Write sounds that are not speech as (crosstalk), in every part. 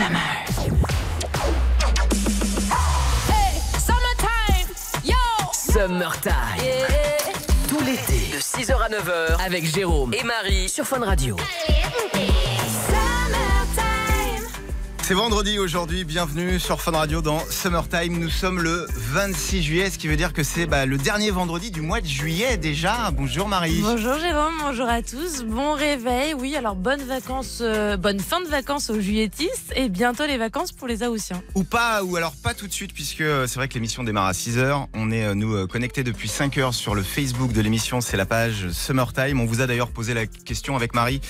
Summer. Summertime. Tout l'été, de 6h à 9h, avec Jérôme et Marie sur Fun Radio. C'est vendredi aujourd'hui, bienvenue sur Fun Radio dans Summertime. Nous sommes le 26 juillet, ce qui veut dire que c'est bah, le dernier vendredi du mois de juillet déjà. Bonjour Marie. Bonjour Jérôme, bonjour à tous. Bon réveil, oui, alors bonnes vacances, euh, bonne fin de vacances aux juilletistes et bientôt les vacances pour les Haussiens. Ou pas, ou alors pas tout de suite, puisque euh, c'est vrai que l'émission démarre à 6h. On est, euh, nous, connectés depuis 5h sur le Facebook de l'émission, c'est la page Summertime. On vous a d'ailleurs posé la question avec Marie.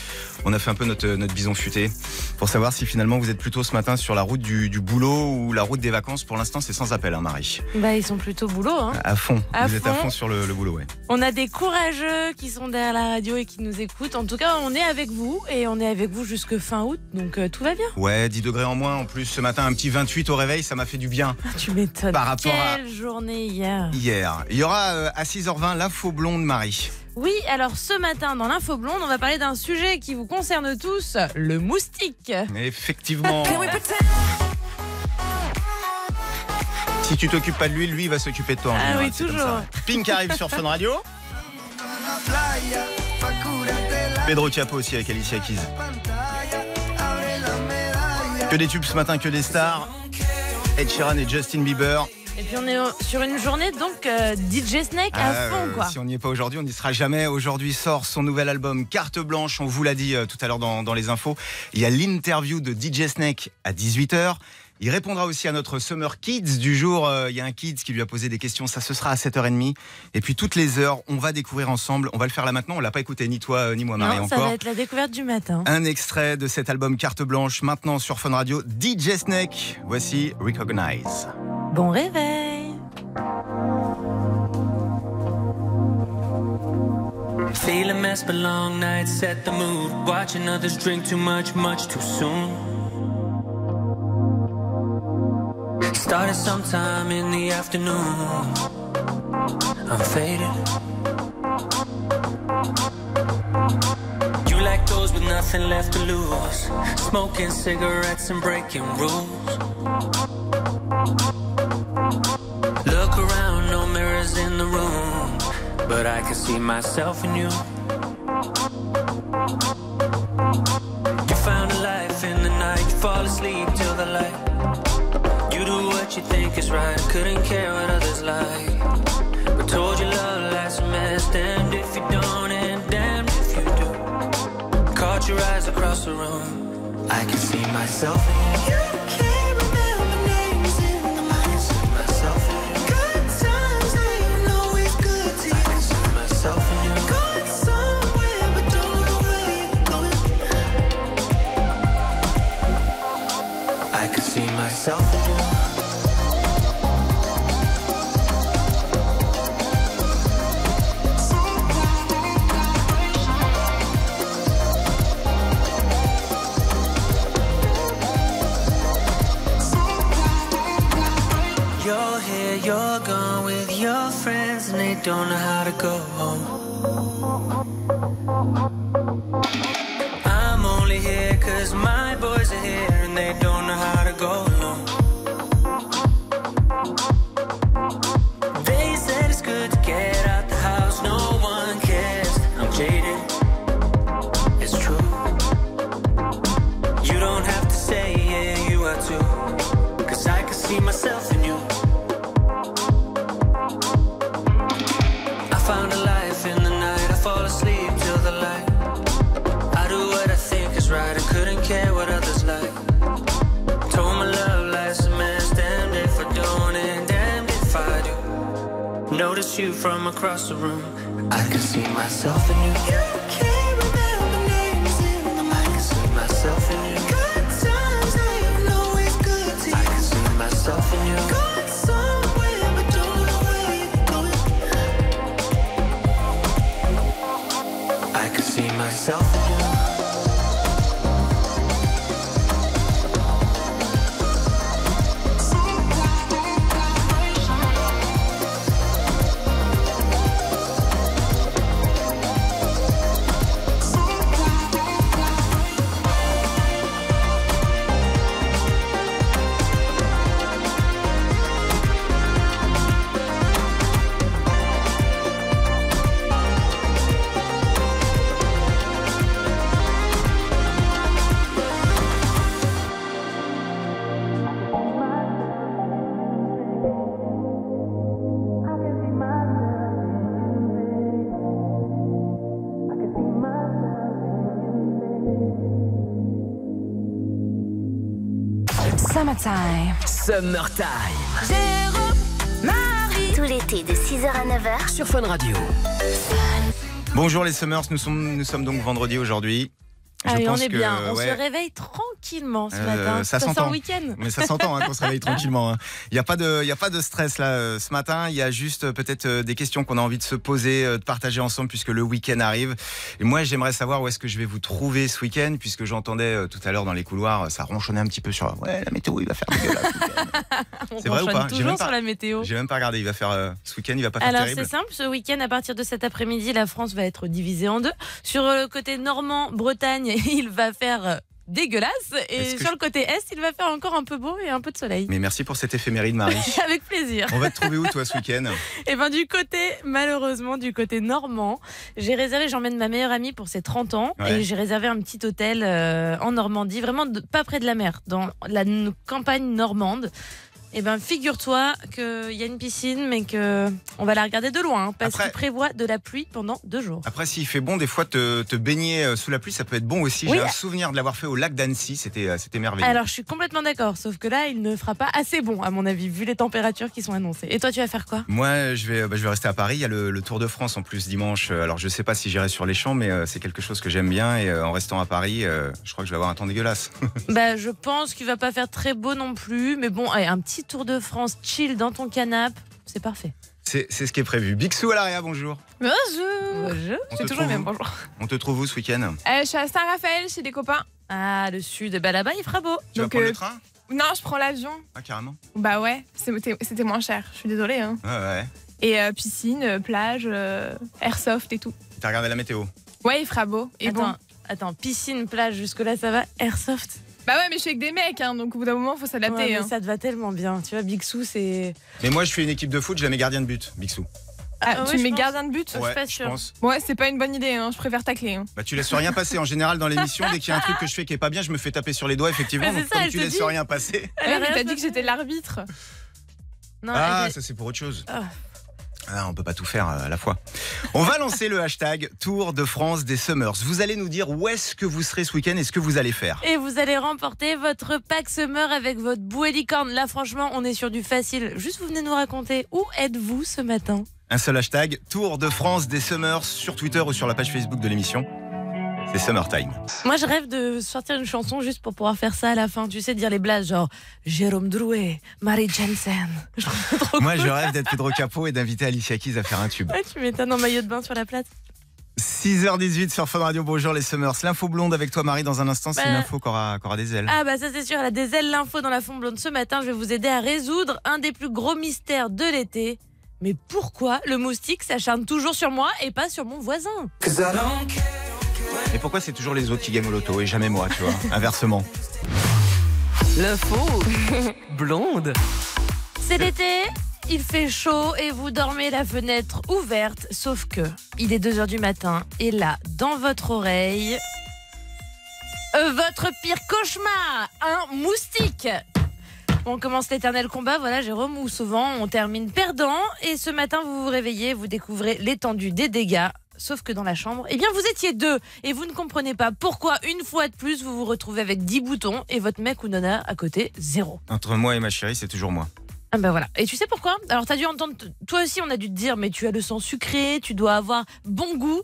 On a fait un peu notre, notre bison futé pour savoir si finalement vous êtes plutôt ce matin sur la route du, du boulot ou la route des vacances. Pour l'instant, c'est sans appel, hein, Marie. Bah ils sont plutôt boulot. Hein. À fond. À vous êtes à fond. sur le, le boulot, ouais. On a des courageux qui sont derrière la radio et qui nous écoutent. En tout cas, on est avec vous et on est avec vous jusque fin août, donc euh, tout va bien. Ouais, 10 degrés en moins. En plus, ce matin, un petit 28 au réveil, ça m'a fait du bien. Tu m'étonnes. Par rapport à- Quelle journée hier. Hier, il y aura euh, à 6h20 l'info blonde Marie. Oui, alors ce matin dans l'info blonde, on va parler d'un sujet qui vous concerne tous, le moustique. Effectivement. (laughs) Si tu t'occupes pas de lui, lui il va s'occuper de toi. en Ah général, oui, toujours. Pink arrive sur Fun Radio. Pedro Capo aussi avec Alicia Keys. Que des tubes ce matin, que des stars. Ed Sheeran et Justin Bieber. Et puis on est sur une journée donc euh, DJ Snake à Ah, fond quoi. Si on n'y est pas aujourd'hui, on n'y sera jamais. Aujourd'hui sort son nouvel album Carte Blanche. On vous l'a dit euh, tout à l'heure dans, dans les infos. Il y a l'interview de DJ Snake à 18h. Il répondra aussi à notre Summer Kids du jour. Euh, Il y a un Kids qui lui a posé des questions. Ça, ce sera à 7h30. Et puis toutes les heures, on va découvrir ensemble. On va le faire là maintenant. On l'a pas écouté ni toi ni moi, Marie non, ça encore. va être la découverte du matin. Un extrait de cet album Carte Blanche maintenant sur Fun Radio. DJ Snake. Voici Recognize. Bon réveil. But long nights set the mood. Watching others drink too much, much too soon. Started sometime in the afternoon. I'm faded. You like those with nothing left to lose. Smoking cigarettes and breaking rules. Look around, no mirrors in the room. But I can see myself in. You right, couldn't care what others like. But told you love life's a mess, damned if you don't, and damned if you do. Caught your eyes across the room, I can see myself in you. Don't know how to go home. You from across the room. I can see myself in you. Summertime. Jérôme, Marie. Tout l'été de 6h à 9h Sur Fun Radio. Bonjour les Summers, nous sommes, nous sommes donc vendredi aujourd'hui. Je Allez, on pense est que, bien. On ouais, se réveille tranquillement ce Euh, matin. ça sent s'entend. week-end. Mais ça s'entend hein, qu'on se réveille (laughs) tranquillement. hein. Il n'y a, pas de- il y a pas de stress là euh, ce matin. Il y a juste euh, peut-être des questions qu'on a envie de se poser, de partager ensemble puisque le week-end arrive. Et moi, j'aimerais savoir où est-ce que je vais vous trouver ce week-end puisque j'entendais tout à l'heure dans les couloirs, ça ronchonnait un petit peu sur ouais, la météo, il va faire (laughs) C'est vrai ou pas? J'ai toujours même pas- sur la météo. J'ai même pas regardé. Il va faire euh, ce week-end, il va pas faire Alors c'est simple, ce week-end à partir de cet après-midi, la France va être divisée en deux. Sur le côté normand, Bretagne, (laughs) il va faire dégueulasse et Est-ce sur le côté est, il va faire encore un peu beau et un peu de soleil. Mais merci pour cette éphéméride, Marie. (laughs) Avec plaisir. On va te trouver où toi ce week-end? Et ben du côté, malheureusement, du côté normand, j'ai réservé, j'emmène ma meilleure amie pour ses 30 ans Ouais. et j'ai réservé un petit hôtel euh, en Normandie, vraiment de- pas près de la mer, dans la n- campagne normande. Et ben figure-toi qu'il y a une piscine, mais que on va la regarder de loin, hein, parce qu'il prévoit de la pluie pendant deux jours. Après, s'il fait bon, des fois, te, te baigner euh, sous la pluie, ça peut être bon aussi. Oui. J'ai un souvenir de l'avoir fait au lac d'Annecy. C'était, euh, c'était merveilleux. Alors je suis complètement d'accord, sauf que là il ne fera pas assez bon à mon avis, vu les températures qui sont annoncées. Et toi tu vas faire quoi? Moi, je vais, bah, je vais rester à Paris. Il y a le, le Tour de France en plus dimanche. Euh, Alors, je sais pas si j'irai sur les champs, mais euh, c'est quelque chose que j'aime bien. Et euh, en restant à Paris, euh, je crois que je vais avoir un temps dégueulasse. (laughs) Bah, je pense qu'il va pas faire très beau non plus, mais bon, allez, un petit Tour de France chill dans ton canapé, c'est parfait. C'est, c'est ce qui est prévu. Bixou à l'ARIA, bonjour. Bonjour. Bonjour. On C'est te, toujours le trouve même où bonjour. On te trouve où ce week-end? Euh, je suis à Saint-Raphaël chez des copains. Ah, le sud, bah là-bas il fera beau. Tu vas Donc, prendre euh, le train? Non, je prends l'avion. Ah, carrément. Bah ouais, c'était c'était moins cher. Je suis désolée. Hein. Ouais, ouais. Et euh, piscine, euh, plage, euh, airsoft et tout. T'as regardé la météo? Ouais, il fera beau. Et attends, bon. attends, piscine, plage, jusque-là ça va? Airsoft? Bah ouais, mais je suis avec des mecs, hein, donc au bout d'un moment, faut s'adapter. Ouais, mais hein. Ça te va tellement bien. Tu vois, Bixou, c'est. Mais moi, je fais une équipe de foot, je la mets gardien de but, Bixou. Ah, Ah tu mets gardien de but je suis Ouais, pas je pense. Ouais, c'est pas une bonne idée, hein. je préfère tacler. hein. Bah, tu laisses rien passer. En général, dans l'émission, dès qu'il y a un truc que je fais qui est pas bien, je me fais taper sur les doigts, effectivement. Mais Donc, ça, comme tu laisses dit. rien passer. Elle a Ouais, mais rien t'as dit que j'étais l'arbitre. Non, Ah, elle- ça c'est pour autre chose. Ah. Ah, on peut pas tout faire euh, à la fois. On va lancer le hashtag Tour de France des Summers. Vous allez nous dire où est-ce que vous serez ce week-end et ce que vous allez faire. Et vous allez remporter votre pack Summer avec votre bouée licorne. Là, franchement, on est sur du facile. Juste, vous venez nous raconter où êtes-vous ce matin? Un seul hashtag Tour de France des Summers sur Twitter ou sur la page Facebook de l'émission. C'est Summertime. Moi, je rêve de sortir une chanson juste pour pouvoir faire ça à la fin. Tu sais, dire les blagues genre Jérôme Drouet, Marie Jensen. (laughs) Je trouve ça trop Moi, cool. je rêve d'être Pedro Capo et d'inviter Alicia Keys à faire un tube. Ouais, tu m'étonnes en maillot de bain sur la plate. 6h18 sur Fun Radio. Bonjour les Summers. L'info blonde avec toi, Marie, dans un instant. C'est Bah. une info qui aura, qui aura des ailes. Ah bah ça c'est sûr, elle a des ailes l'info dans la fond blonde. Ce matin, je vais vous aider à résoudre un des plus gros mystères de l'été. Mais pourquoi le moustique s'acharne toujours sur moi et pas sur mon voisin? Et pourquoi c'est toujours les autres qui gagnent au loto et jamais moi, tu vois (laughs) Inversement. L'info (laughs) blonde. C'est l'été, il fait chaud et vous dormez la fenêtre ouverte, sauf que il est 2h du matin et là, dans votre oreille, euh, votre pire cauchemar, un moustique. On commence l'éternel combat, voilà Jérôme, où souvent on termine perdant et ce matin vous vous réveillez, vous découvrez l'étendue des dégâts. Sauf que dans la chambre, eh bien vous étiez deux et vous ne comprenez pas pourquoi une fois de plus vous vous retrouvez avec 10 boutons et votre mec ou nana à côté zéro. Entre moi et ma chérie, c'est toujours moi. Ah ben voilà. Et tu sais pourquoi? Alors t'as dû entendre, toi aussi on a dû te dire, mais tu as le sang sucré, tu dois avoir bon goût.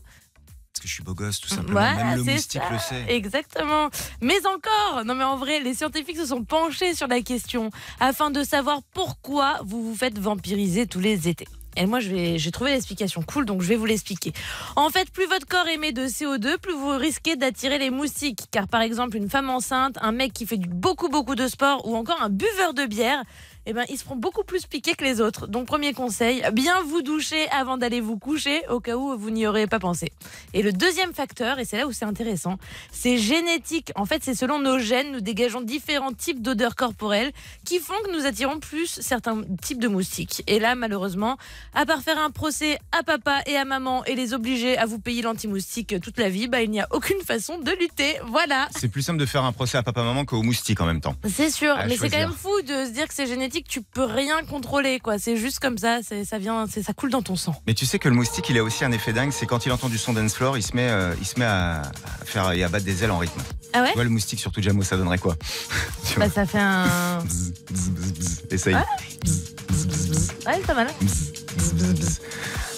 Parce que je suis beau gosse, tout simplement. Voilà, Même le moustique ça. le sait. Exactement. Mais encore, non mais en vrai, les scientifiques se sont penchés sur la question afin de savoir pourquoi vous vous faites vampiriser tous les étés. Et moi, j'ai trouvé l'explication cool, donc je vais vous l'expliquer. En fait, plus votre corps émet de CO2, plus vous risquez d'attirer les moustiques. Car par exemple, une femme enceinte, un mec qui fait beaucoup beaucoup de sport ou encore un buveur de bière, eh ben, ils seront beaucoup plus piqués que les autres. Donc, premier conseil, bien vous doucher avant d'aller vous coucher, au cas où vous n'y aurez pas pensé. Et le deuxième facteur, et c'est là où c'est intéressant, c'est génétique. En fait, c'est selon nos gènes, nous dégageons différents types d'odeurs corporelles qui font que nous attirons plus certains types de moustiques. Et là, malheureusement, à part faire un procès à papa et à maman et les obliger à vous payer l'anti-moustique toute la vie, bah, il n'y a aucune façon de lutter. Voilà. C'est plus simple de faire un procès à papa-maman qu'au moustique en même temps. C'est sûr, À mais c'est quand même fou de se dire que c'est génétique, tu peux rien contrôler, quoi. C'est juste comme ça, ça vient, ça coule dans ton sang. Mais tu sais que le moustique, il a aussi un effet dingue, c'est quand il entend du son dance floor, il se met, euh, il se met à, faire et à battre des ailes en rythme. Ah ouais Tu vois, le moustique sur tout Jamo, ça donnerait quoi (laughs) Tu Bah ça fait un. Bzz, bzz, bzz, bzz. Essaye. Ouais. Bzz, bzz, bzz, bzz, Ouais, c'est pas mal. bzz, bzz, bzz.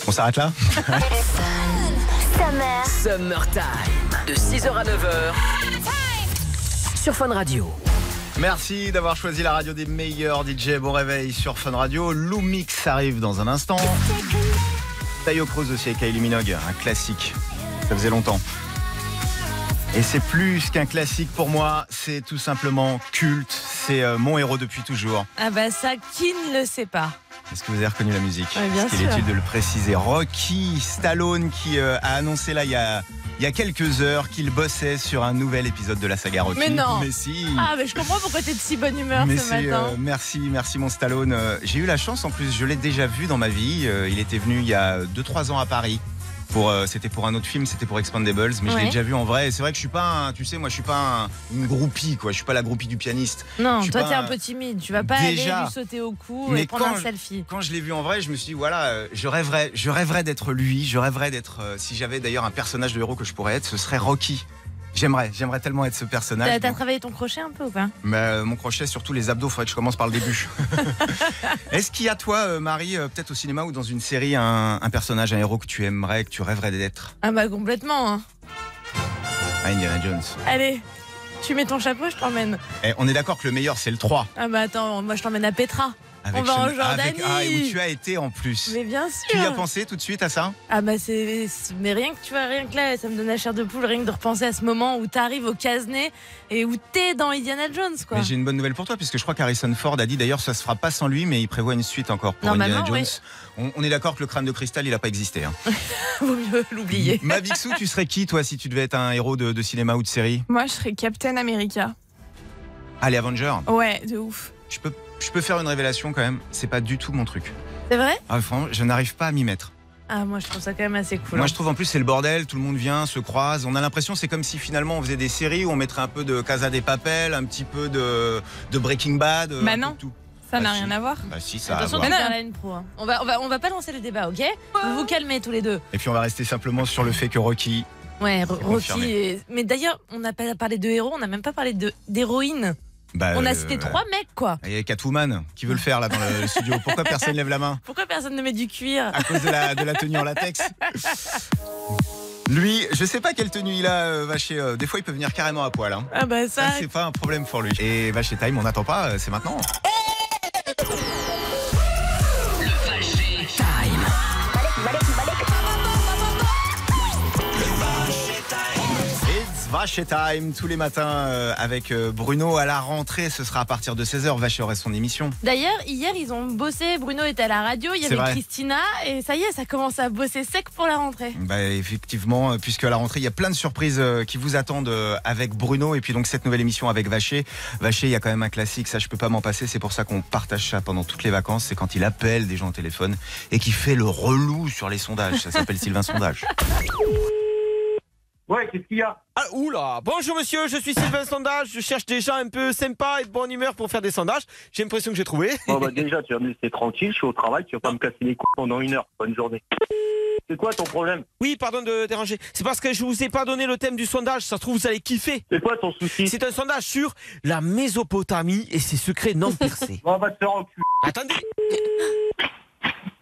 On s'arrête là (laughs) Summer. Summertime. De 6h à 9h. Sur Fun Radio. Merci d'avoir choisi la radio des meilleurs DJ. Bon réveil sur Fun Radio. Lou Mix arrive dans un instant. Tayo Cruz aussi avec Kylie Minogue, un classique. Ça faisait longtemps. Et c'est plus qu'un classique pour moi, c'est tout simplement culte. C'est euh, mon héros depuis toujours. Ah bah ça, qui ne le sait pas? Est-ce que vous avez reconnu la musique? Oui, bien Est-ce qu'il est utile de le préciser Rocky Stallone qui euh, a annoncé là il y a, il y a quelques heures qu'il bossait sur un nouvel épisode de la saga Rocky. Mais non. Mais si Ah mais je comprends pourquoi t'es de si bonne humeur mais ce matin. euh, merci, merci mon Stallone. Euh, J'ai eu la chance en plus, je l'ai déjà vu dans ma vie. Euh, il était venu il y a 2-3 ans à Paris. Pour, euh, c'était pour un autre film, c'était pour Expandables, mais je l'ai déjà vu en vrai. C'est vrai que je suis pas, un- tu sais, moi je suis pas un- une groupie, quoi. Je suis pas la groupie du pianiste. Non, toi t'es un peu timide, tu vas pas Déjà. aller lui sauter au cou Mais et prendre quand un selfie. Quand je l'ai vu en vrai, je me suis dit voilà, euh, je rêverais, je rêverais d'être lui. Je rêverais d'être, euh, si j'avais d'ailleurs un personnage de héros que je pourrais être, ce serait Rocky. J'aimerais, j'aimerais tellement être ce personnage. T'as travaillé ton crochet un peu ou pas? Mais euh, mon crochet, surtout les abdos, faudrait que je commence par le début. (laughs) (laughs) Est-ce qu'il y a toi, euh, Marie, euh, peut-être au cinéma ou dans une série, un, un personnage, un héros que tu aimerais, que tu rêverais d'être? Ah bah complètement. hein. Ah, Indiana Jones. Allez, tu mets ton chapeau, je t'emmène. Eh, on est d'accord que le meilleur, c'est le 3. Ah bah attends, moi je t'emmène à Petra. On va en Sean- avec- Jordanie. Ah, et où tu as été en plus. Mais bien Tu y as sûr. pensé tout de suite à ça? Ah bah c'est mais rien que tu vois rien que là ça me donne la chair de poule rien que de repenser à ce moment où t'arrives au Casnay et où t'es dans Indiana Jones quoi. Mais j'ai une bonne nouvelle pour toi, puisque je crois qu'Harrison Ford a dit d'ailleurs ça se fera pas sans lui, mais il prévoit une suite encore pour Indiana Jones. On, on est d'accord que le crâne de cristal, il a pas existé. hein. (laughs) Vaut mieux l'oublier. (laughs) Ma Bixou, tu serais qui toi si tu devais être un héros de, de cinéma ou de série? Moi, je serais Captain America. Ah, les Avengers? Ouais, de ouf. Je peux, je peux faire une révélation quand même. C'est pas du tout mon truc. C'est vrai? Ah, franchement, je n'arrive pas à m'y mettre. Ah moi je trouve ça quand même assez cool. Moi, hein. je trouve en plus c'est le bordel. Tout le monde vient, se croise. On a l'impression c'est comme si finalement on faisait des séries où on mettrait un peu de Casa des Papel, un petit peu de, de Breaking Bad. euh, Bah un peu non. de tout. Ça Bah n'a si. rien à voir. Bah si, ça a à Attention, voir. non. une pro. hein. On va, on va, on va pas lancer le débat, ok? Vous vous calmez tous les deux. Et puis on va rester simplement sur le fait que Rocky. Ouais. Rocky. Mais d'ailleurs, on n'a pas parlé de héros, on n'a même pas parlé de d'héroïne. Bah, on a euh, cité trois mecs quoi. Il y a Catwoman qui veut le faire là dans le (laughs) studio. Pourquoi personne lève la main Pourquoi personne ne met du cuir À cause de la, de la tenue en latex Lui, je sais pas quelle tenue il a, euh, Vacher. euh, Des fois, il peut venir carrément à poil. hein. Ah bah ça. Ça, c'est pas un problème pour lui. Et Vacher Time, on n'attend pas, c'est maintenant. Time. It's Vacher Time tous les matins euh, avec euh, Bruno à la rentrée. Ce sera à partir de 16h. Vacher aurait son émission. D'ailleurs, hier, ils ont bossé. Bruno était à la radio, il y avait vrai. Christina, et ça y est, ça commence à bosser sec pour la rentrée. Bah, effectivement, euh, puisque à la rentrée, il y a plein de surprises qui vous attendent avec Bruno. Et puis donc cette nouvelle émission avec Vacher. Vacher, il y a quand même un classique, ça je peux pas m'en passer. C'est pour ça qu'on partage ça pendant toutes les vacances. C'est quand il appelle des gens au téléphone et qui fait le relou sur les sondages. Ça s'appelle Sylvain Sondage. (laughs) Ouais, qu'est-ce qu'il y a? Ah, oula Bonjour monsieur, je suis Sylvain Sondage, je cherche des gens un peu sympas et de bonne humeur pour faire des sondages. J'ai l'impression que j'ai trouvé. Bon, bah, déjà, tu vas me laisser tranquille, je suis au travail, tu vas pas me casser les couilles pendant une heure. Bonne journée. C'est quoi ton problème? Oui, pardon de déranger. C'est parce que je vous ai pas donné le thème du sondage, ça se trouve vous allez kiffer. C'est quoi ton souci? C'est un sondage sur la Mésopotamie et ses secrets non (laughs) percés. On va te faire enculer. Attendez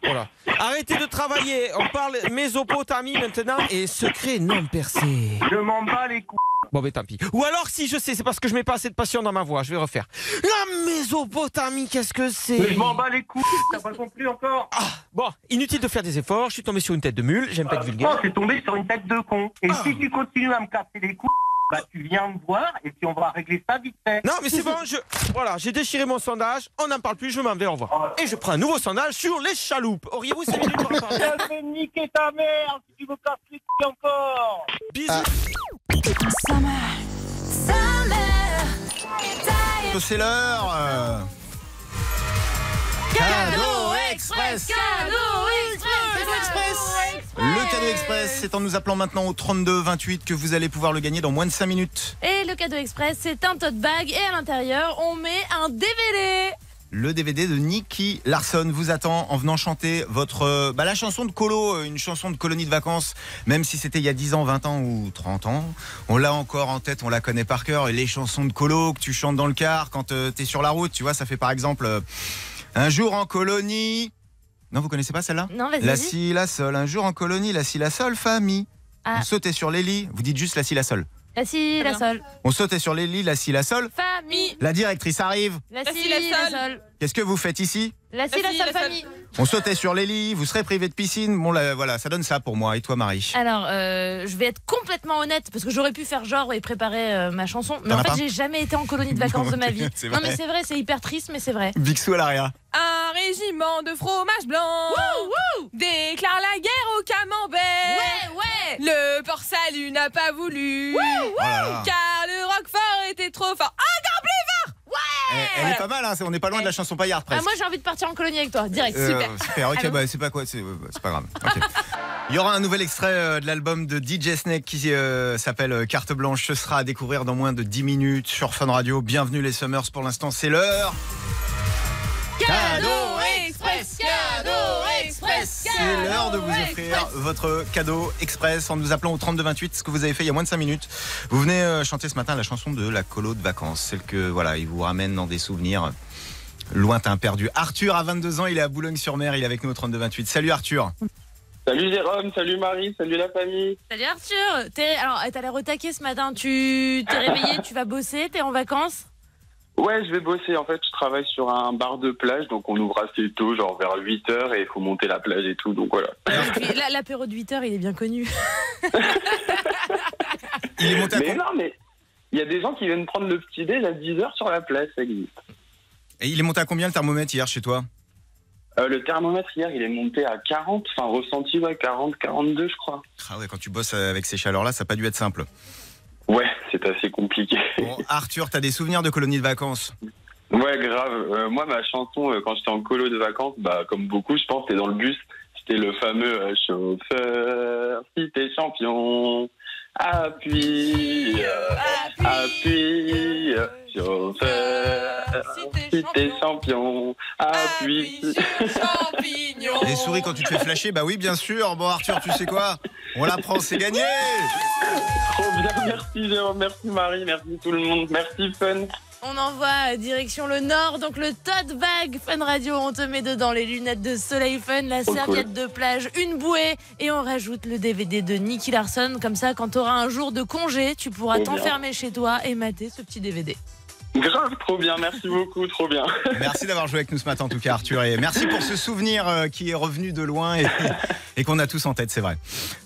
Voilà. Arrêtez de travailler, on parle Mésopotamie maintenant et secrets non percés. Je m'en bats les couilles. Bon, ben tant pis. Ou alors, si je sais, c'est parce que je mets pas assez de passion dans ma voix. Je vais refaire. La Mésopotamie, qu'est-ce que Mais c'est je m'en bats les couilles. T'as pas compris encore Ah, bon, inutile de faire des efforts. Je suis tombé sur une tête de mule. J'aime pas être Oh, vulgaire. c'est tombé sur une tête de con. Et Ah. si tu continues à me casser les couilles, bah tu viens me voir et puis on va régler ça vite fait. Non, mais c'est bon. Je voilà, j'ai déchiré mon sondage. On n'en parle plus. Je m'en vais. Au revoir. Et je prends un nouveau sondage sur les chaloupes. Auriez-vous 5 minutes pour en parler Je vais niquer ta mère si tu me casses les couilles encore. Bisous. C'est l'heure. euh, Cadeau Express Cadeau Express Le cadeau express, c'est en nous appelant maintenant au 32 28 que vous allez pouvoir le gagner dans moins de 5 minutes. Et le cadeau express, c'est un tote bag et à l'intérieur, on met un DVD. Le DVD de Nicky Larson vous attend en venant chanter votre euh, bah, la chanson de Colo, euh, une chanson de colonie de vacances, même si c'était il y a 10 ans, 20 ans ou 30 ans. On l'a encore en tête, on la connaît par cœur. Et les chansons de Colo que tu chantes dans le car quand tu t'es sur la route, tu vois, ça fait par exemple euh, Un jour en colonie. Non, vous connaissez pas celle-là? Non, vas-y. La si, la sol, un jour en colonie, la si, la sol, famille. Ah. On sautait sur les lits, vous dites juste la si, la sol. La si, la sol. On sautait sur les lits, la si, la sol. Famille. La directrice arrive. La La si, si, la la sol. Qu'est-ce que vous faites ici? La si, La si, la famille. On sautait sur les lits, vous serez privé de piscine. Bon, là, voilà, ça donne ça pour moi. Et toi, Marie? Alors, euh, je vais être complètement honnête parce que j'aurais pu faire genre et préparer euh, ma chanson, mais en fait, j'ai jamais été en colonie de (laughs) vacances de ma vie. Non, mais c'est vrai, c'est hyper triste, mais c'est vrai. Bixou à l'arrière. Un régiment de fromage blanc déclare la guerre au camembert. ouais. Le port salut n'a pas voulu. Oh là là. Car le Roquefort était trop fort. Elle, elle est pas mal, hein, on n'est pas loin de la chanson paillarde Ah, presque. moi, j'ai envie de partir en colonie avec toi, direct. Euh, Super. super, ok, bah, c'est pas quoi, c'est c'est pas grave. Il y aura un nouvel extrait euh, de l'album de DJ Snake qui euh, s'appelle Carte Blanche. Ce sera à découvrir dans moins de 10 minutes sur Fun Radio. Bienvenue les Summers. Pour l'instant, c'est l'heure. Cadeau Express, C'est l'heure de vous offrir votre cadeau express en nous appelant au 3228, ce que vous avez fait il y a moins de 5 minutes. Vous venez euh, chanter ce matin la chanson de la colo de vacances, celle que voilà, il vous ramène dans des souvenirs lointains perdus. Arthur a 22 ans, il est à Boulogne-sur-Mer, il est avec nous au 3228. Salut Arthur. Salut Jérôme, salut Marie, salut la famille. Salut Arthur. T'es- Alors, t'as l'air au taquet ce matin. Tu t'es réveillé, (laughs) tu vas bosser, t'es en vacances? Ouais, je vais bosser. En fait, je travaille sur un bar de plage, donc on ouvre assez tôt, genre vers 8 heures, et il faut monter la plage et tout, donc voilà. (laughs) L'apéro de 8 heures, il est bien connu. (laughs) Il est monté à Mais non, mais il y a des gens qui viennent prendre le petit déj à 10 heures sur la plage, ça existe. Et il est monté à combien le thermomètre hier chez toi? Euh, le thermomètre hier, il est monté à 40, enfin ressenti, ouais, 40, 42, je crois. Ah ouais, quand tu bosses avec ces chaleurs-là, ça n'a pas dû être simple. Ouais, c'est assez compliqué. Bon, Arthur, t'as des souvenirs de colonies de vacances? Ouais, grave. Euh, moi, ma chanson, euh, quand j'étais en colo de vacances, bah, comme beaucoup, je pense, c'était dans le bus. C'était le fameux euh, chauffeur, si t'es champion, appuie, euh, appuie, euh, chauffeur, si t'es champion, appuie. champignon. Les souris quand tu te fais flasher Bah oui, bien sûr. Bon, Arthur, tu sais quoi? On la prend, c'est gagné Trop bien, merci Jérôme, merci Marie, merci tout le monde, merci Fun. On envoie direction le nord, donc le tote bag Fun Radio. On te met dedans les lunettes de soleil Fun, la Trop serviette de plage, une bouée et on rajoute le DVD de Nicky Larson. Comme ça, quand tu auras un jour de congé, tu pourras t'enfermer chez toi et mater ce petit DVD. Grave, trop bien, merci beaucoup, trop bien. (laughs) Merci d'avoir joué avec nous ce matin, en tout cas, Arthur. Et merci pour ce souvenir euh, qui est revenu de loin et, et qu'on a tous en tête, c'est vrai.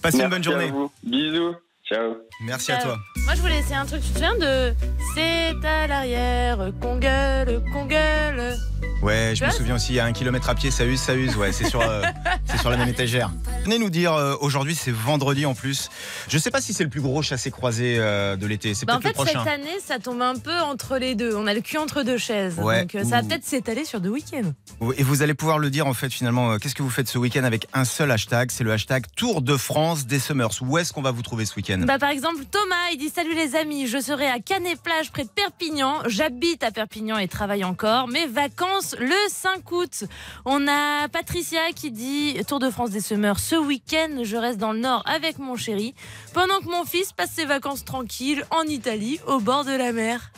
Passez une bonne à journée. vous. Bisous, ciao. Merci à toi. Moi, je voulais essayer un truc. Tu te souviens de C'est à l'arrière qu'on gueule, qu'on gueule. Ouais, je me souviens aussi, à un kilomètre à pied, ça use, ça use. Ouais, c'est sur, euh, (laughs) c'est sur la même étagère. Venez nous dire, euh, aujourd'hui, c'est vendredi en plus. Je sais pas si c'est le plus gros chassé-croisé euh, de l'été. C'est Bah, en peut-être fait, le prochain. cette année, ça tombe un peu entre les deux. On a le cul entre deux chaises. Ouais. Donc, euh, ça va peut-être s'étaler sur deux week-ends. Et vous allez pouvoir le dire en fait finalement. euh, Qu'est-ce que vous faites ce week-end avec un seul hashtag? C'est le hashtag Tour de France des Summers. Où est-ce qu'on va vous trouver ce week-end? Bah, par exemple, Thomas, il dit Salut les amis, je serai à Canet-Plage près de Perpignan. J'habite à Perpignan et travaille encore. Mes vacances le 5 août. On a Patricia qui dit Tour de France des Summers ce week-end. Je reste dans le nord avec mon chéri. Pendant que mon fils passe ses vacances tranquilles en Italie, au bord de la mer.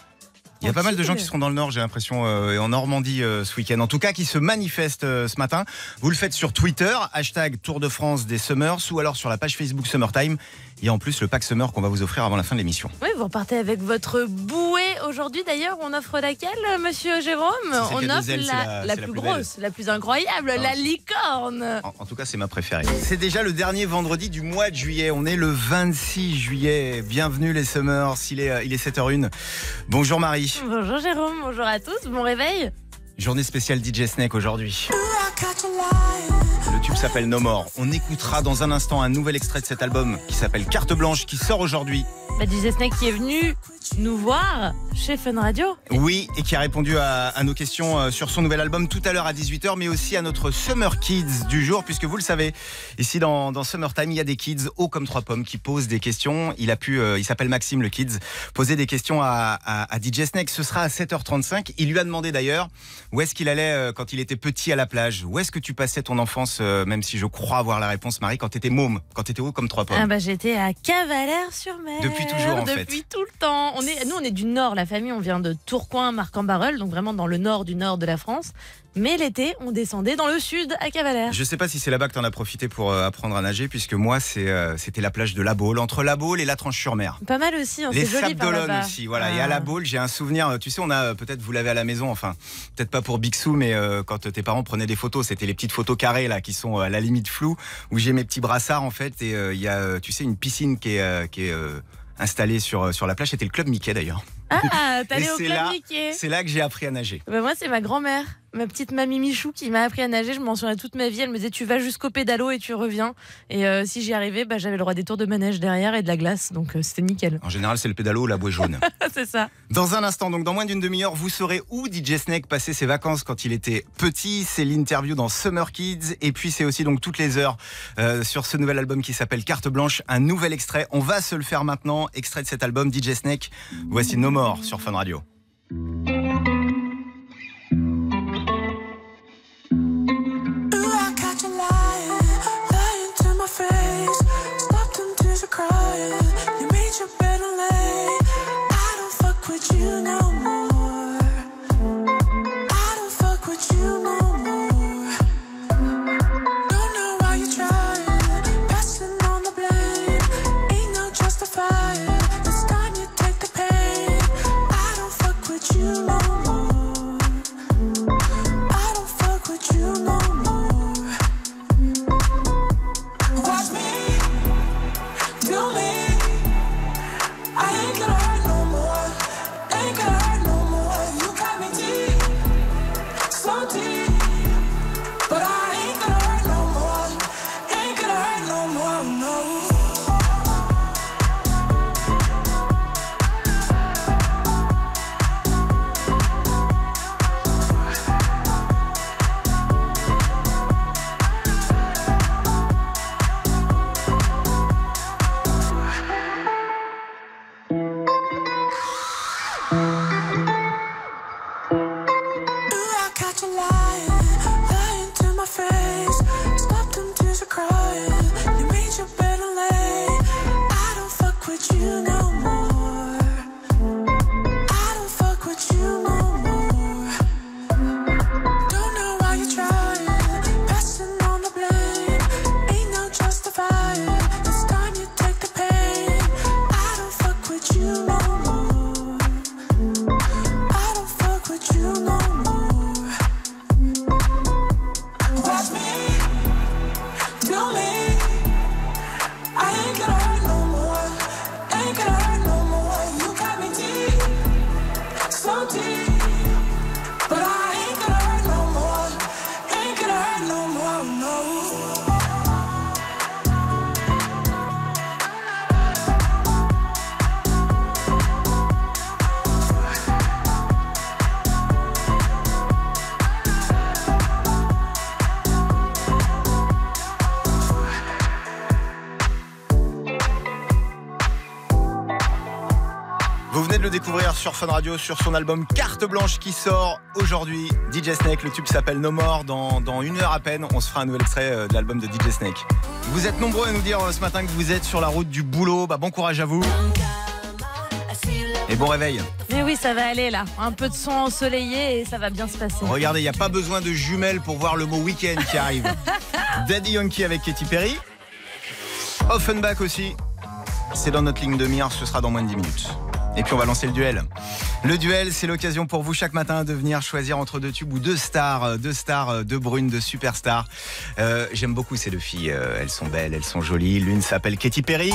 Il y a pas mal de gens qui seront dans le Nord, j'ai l'impression, euh, et en Normandie euh, ce week-end. En tout cas, qui se manifestent euh, ce matin. Vous le faites sur Twitter, hashtag Tour de France des Summers, ou alors sur la page Facebook Summertime. Il y a en plus le pack Summer qu'on va vous offrir avant la fin de l'émission. Oui, vous repartez avec votre bouée. Aujourd'hui, d'ailleurs, on offre laquelle, monsieur Jérôme On offre ailes, la, la- la c'est la plus grosse, la plus incroyable, Ah, la licorne. En, en tout cas, c'est ma préférée. C'est déjà le dernier vendredi du mois de juillet. On est le 26 juillet. Bienvenue les Summers. Il est, il est 7h01. Bonjour Marie. Bonjour Jérôme, bonjour à tous, bon réveil. Journée spéciale DJ Snake aujourd'hui. Le tube s'appelle No More. On écoutera dans un instant un nouvel extrait de cet album qui s'appelle Carte Blanche qui sort aujourd'hui. Bah, DJ Snake qui est venu nous voir chez Fun Radio. Oui, et qui a répondu à, à nos questions euh, sur son nouvel album tout à l'heure à 18h, mais aussi à notre Summer Kids du jour, puisque vous le savez, ici dans, dans Summertime, il y a des kids hauts comme trois pommes qui posent des questions. Il a pu, euh, il s'appelle Maxime le Kids, poser des questions à, à, à DJ Snake. Ce sera à 7h35. Il lui a demandé d'ailleurs où est-ce qu'il allait euh, quand il était petit à la plage. Où est-ce que tu passais ton enfance, euh, même si je crois avoir la réponse, Marie, quand t'étais môme, quand t'étais haut comme trois pommes? Ah bah j'étais à Cavalère-sur-Mer. Depuis toujours, en fait. Depuis tout le temps. On est, nous on est du nord, la famille, on vient de Tourcoing, Marc-en-Barœul, donc vraiment dans le nord du nord de la France. Mais l'été, on descendait dans le sud à Cavalère. Je sais pas si c'est là-bas que t'en as profité pour euh, apprendre à nager, puisque moi, c'est, euh, c'était la plage de La Baule, entre La Baule et La Tranche-sur-Mer. Pas mal aussi, hein, Les c'est joli Sables par d'Olonne là-bas. aussi, voilà. Et Ah. à La Baule, j'ai un souvenir. euh, Tu sais, on a euh, peut-être vous l'avez à la maison, enfin, peut-être pas pour Bixou, mais euh, quand tes parents prenaient des photos, c'était les petites photos carrées là, qui sont à la limite floues, où j'ai mes petits brassards en fait, et euh, il y a, euh, tu sais, une piscine qui est, euh, qui est euh, installée sur euh, sur la plage. C'était le club Mickey d'ailleurs. Ah, (laughs) t'allais au c'est club Mickey. C'est là que j'ai appris à nager. Bah, moi, c'est ma grand-mère, ma petite mamie Michou, qui m'a appris à nager. Je m'en souviens toute ma vie. Elle me disait Tu vas jusqu'au pédalo et tu reviens. Et euh, si j'y arrivais, bah, j'avais le droit des tours de manège derrière et de la glace. Donc euh, c'était nickel. En général, c'est le pédalo ou la bouée jaune. (laughs) c'est ça. Dans un instant, donc dans moins d'une demi-heure, vous saurez où DJ Snake passait ses vacances quand il était petit. C'est l'interview dans Summer Kids. Et puis c'est aussi donc toutes les heures euh, sur ce nouvel album qui s'appelle Carte Blanche. Un nouvel extrait. On va se le faire maintenant. Extrait de cet album, DJ Snake. Voici No More sur Fun Radio. Sur Fun Radio, sur son album Carte Blanche qui sort aujourd'hui. DJ Snake, le tube s'appelle No More. Dans, dans une heure à peine, on se fera un nouvel extrait euh, de l'album de DJ Snake. Vous êtes nombreux à nous dire euh, ce matin que vous êtes sur la route du boulot. Bah, bon courage à vous. Et bon réveil. Mais oui, ça va aller là. Un peu de son ensoleillé et ça va bien se passer. Regardez, il n'y a pas besoin de jumelles pour voir le mot week-end qui arrive. (laughs) Daddy Yankee avec Katy Perry. Offenbach aussi. C'est dans notre ligne de mire, ce sera dans moins de 10 minutes. Et puis on va lancer le duel. Le duel, c'est l'occasion pour vous chaque matin de venir choisir entre deux tubes ou deux stars, euh, deux stars, euh, deux brunes, deux superstars. Euh, J'aime beaucoup ces deux filles. elles sont belles, elles sont jolies. L'une s'appelle Katy Perry.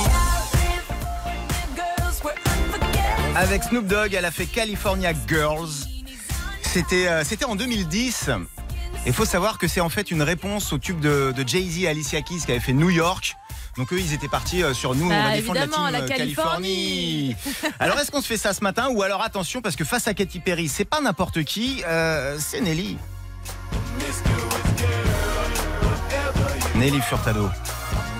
Avec Snoop Dogg, elle a fait California Girls. C'était euh, en 2010. Il faut savoir que c'est en fait une réponse au tube de, Jay-Z Alicia Keys qui avait fait New York. Donc eux, ils étaient partis euh, sur nous, Bah, on va défendre la team la euh, Californie. alors est-ce qu'on se fait ça ce matin ou alors attention parce que face à Katy Perry, c'est pas n'importe qui, euh, c'est Nelly. Nelly Furtado.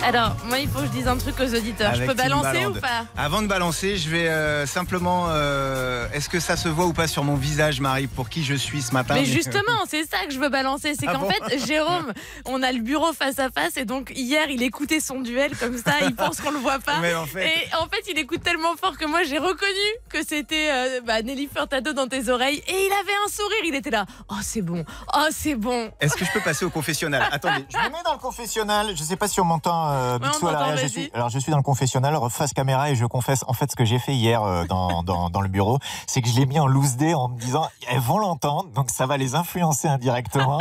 Alors, moi, il faut que je dise un truc aux auditeurs. Avec je peux balancer ou pas Avant de balancer, je vais euh, simplement. euh, Est-ce que ça se voit ou pas sur mon visage, Marie, pour qui je suis ce matin Mais justement, c'est ça que je veux balancer. C'est Ah qu'en bon fait, Jérôme, on a le bureau face à face et donc hier, il écoutait son duel comme ça. Il pense qu'on le voit pas. Mais en fait- Et en fait, il écoute tellement fort que moi, j'ai reconnu que c'était euh, bah, Nelly Furtado dans tes oreilles et il avait un sourire. Il était là. Oh, c'est bon. Oh, c'est bon. Est-ce que je peux passer au confessionnal? Attendez, Je me mets dans le confessionnal. Je sais pas si on m'entend, euh, Ouais, on Bixou, à l'arrière. t'entend, Je vas-y. suis, alors, je suis dans le confessionnal, face caméra, et je confesse, en fait, ce que j'ai fait hier euh, dans, (laughs) dans, dans le bureau, c'est que je l'ai mis en loose day en me disant, elles vont l'entendre, donc ça va les influencer indirectement.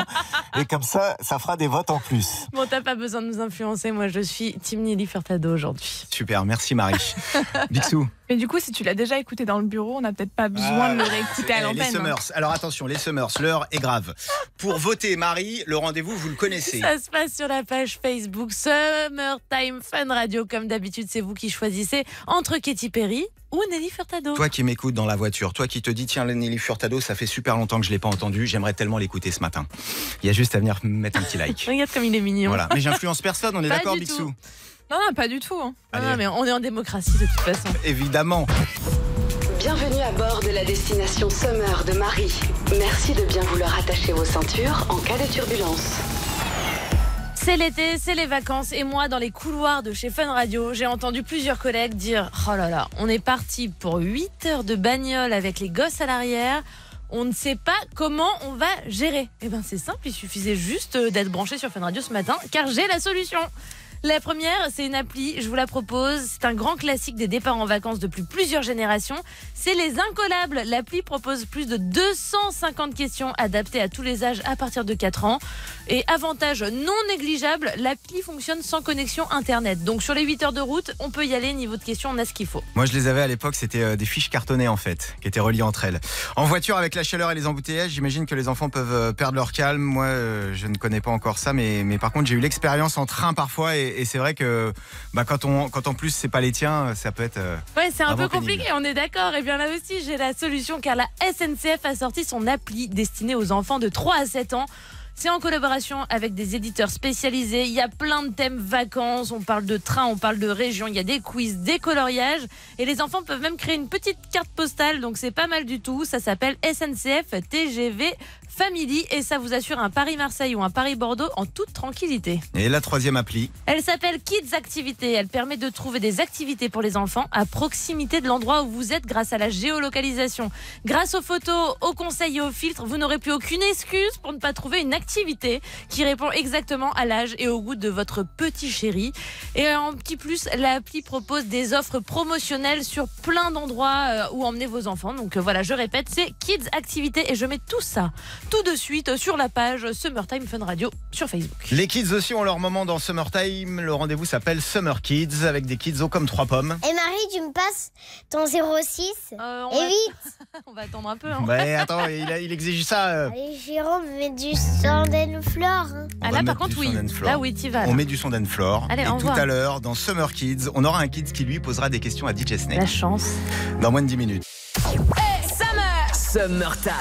et comme ça, ça fera des votes en plus. Bon, t'as pas besoin de nous influencer. Moi, je suis Team Nelly Furtado aujourd'hui. Super, merci Marie. (laughs) Bixou. Mais du coup, si tu l'as déjà écouté dans le bureau, on n'a peut-être pas besoin de le réécouter à Eh, Les l'antenne. hein. Summers. Alors attention, les Summers, l'heure est grave. Pour voter Marie, le rendez-vous, vous le connaissez. Ça se passe sur la page Facebook Summertime Fun Radio. Comme d'habitude, c'est vous qui choisissez entre Katy Perry ou Nelly Furtado. Toi qui m'écoutes dans la voiture, toi qui te dis tiens Nelly Furtado, ça fait super longtemps que je l'ai pas entendu, j'aimerais tellement l'écouter ce matin. Il y a juste à venir mettre un petit like. (laughs) Regarde comme il est mignon. Voilà, mais j'influence personne, on est d'accord Bixou tout. Non, non, pas du tout. hein. Ah, Allez. mais on est en démocratie de toute façon. Évidemment. Bienvenue à bord de la destination Summer de Marie. Merci de bien vouloir attacher vos ceintures en cas de turbulence. C'est l'été, c'est les vacances et moi dans les couloirs de chez Fun Radio, j'ai entendu plusieurs collègues dire "Oh là là, on est parti pour 8 heures de bagnole avec les gosses à l'arrière." On ne sait pas comment on va gérer. Eh ben c'est simple, il suffisait juste d'être branché sur Fun Radio ce matin car j'ai la solution. La première, c'est une appli, je vous la propose. C'est un grand classique des départs en vacances depuis plusieurs générations. C'est les Incollables. L'appli propose plus de 250 questions adaptées à tous les âges à partir de 4 ans. Et avantage non négligeable, l'appli fonctionne sans connexion Internet. Donc sur les 8 heures de route, on peut y aller, niveau de questions, on a ce qu'il faut. Moi je les avais à l'époque, c'était euh, des fiches cartonnées en fait, qui étaient reliées entre elles. En voiture avec la chaleur et les embouteillages, j'imagine que les enfants peuvent euh, perdre leur calme. Moi euh, je ne connais pas encore ça, mais, mais par contre j'ai eu l'expérience en train parfois et, et c'est vrai que bah, quand, on, quand en plus c'est pas les tiens, ça peut être... euh, Ouais, c'est un peu compliqué, on est d'accord. Et bien là aussi, j'ai la solution car la SNCF a sorti son appli destinée aux enfants de 3 à 7 ans. C'est en collaboration avec des éditeurs spécialisés. Il y a plein de thèmes vacances. On parle de train, on parle de région. Il y a des quiz, des coloriages. Et les enfants peuvent même créer une petite carte postale. Donc c'est pas mal du tout. Ça s'appelle SNCF TGV Family. Et ça vous assure un Paris-Marseille ou un Paris-Bordeaux en toute tranquillité. Et la troisième appli, Elle s'appelle Kids Activité. Elle permet de trouver des activités pour les enfants à proximité de l'endroit où vous êtes grâce à la géolocalisation. Grâce aux photos, aux conseils et aux filtres, vous n'aurez plus aucune excuse pour ne pas trouver une activité qui répond exactement à l'âge et au goût de votre petit chéri. Et en petit plus, l'appli propose des offres promotionnelles sur plein d'endroits euh, où emmener vos enfants. Donc euh, voilà, je répète, c'est Kids Activité et je mets tout ça tout de suite sur la page Summertime Fun Radio sur Facebook. les kids aussi ont leur moment dans Summertime. Le rendez-vous s'appelle Summer Kids avec des kids hauts comme trois pommes. Et Marie, tu me passes ton 06 Euh, on, Et va, vite (laughs) on va attendre un peu. hein. Ouais, (laughs) attends, il, a- il exige ça. euh. Allez, Jérôme, mets du Sanden Flore. hein. On Ah, va là, par mettre contre, du oui. Là, oui, t'y vas. là. On met du son Flore. Allez, et tout à l'heure, dans Summer Kids, on aura un kids qui lui posera des questions à DJ Snake. La chance. Dans moins de 10 minutes. Summertime.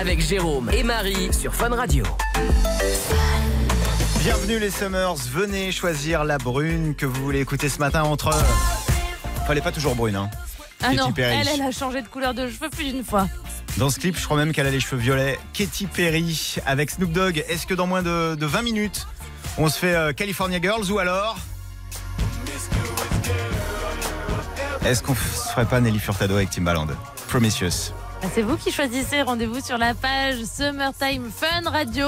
Avec Jérôme et Marie sur Fun Radio. Bienvenue les Summers, venez choisir la brune que vous voulez écouter ce matin entre... Fallait pas toujours brune, hein. Ah Katy non, Perry. elle, elle a changé de couleur de cheveux plus d'une fois. Dans ce clip, je crois même qu'elle a les cheveux violets. Katy Perry avec Snoop Dogg. Est-ce que dans moins de, de 20 minutes, on se fait euh, California Girls ou alors... Est-ce qu'on f- se ferait pas Nelly Furtado avec Timbaland? Promiscuous. Ah, C'est vous qui choisissez. Rendez-vous sur la page Summertime Fun Radio.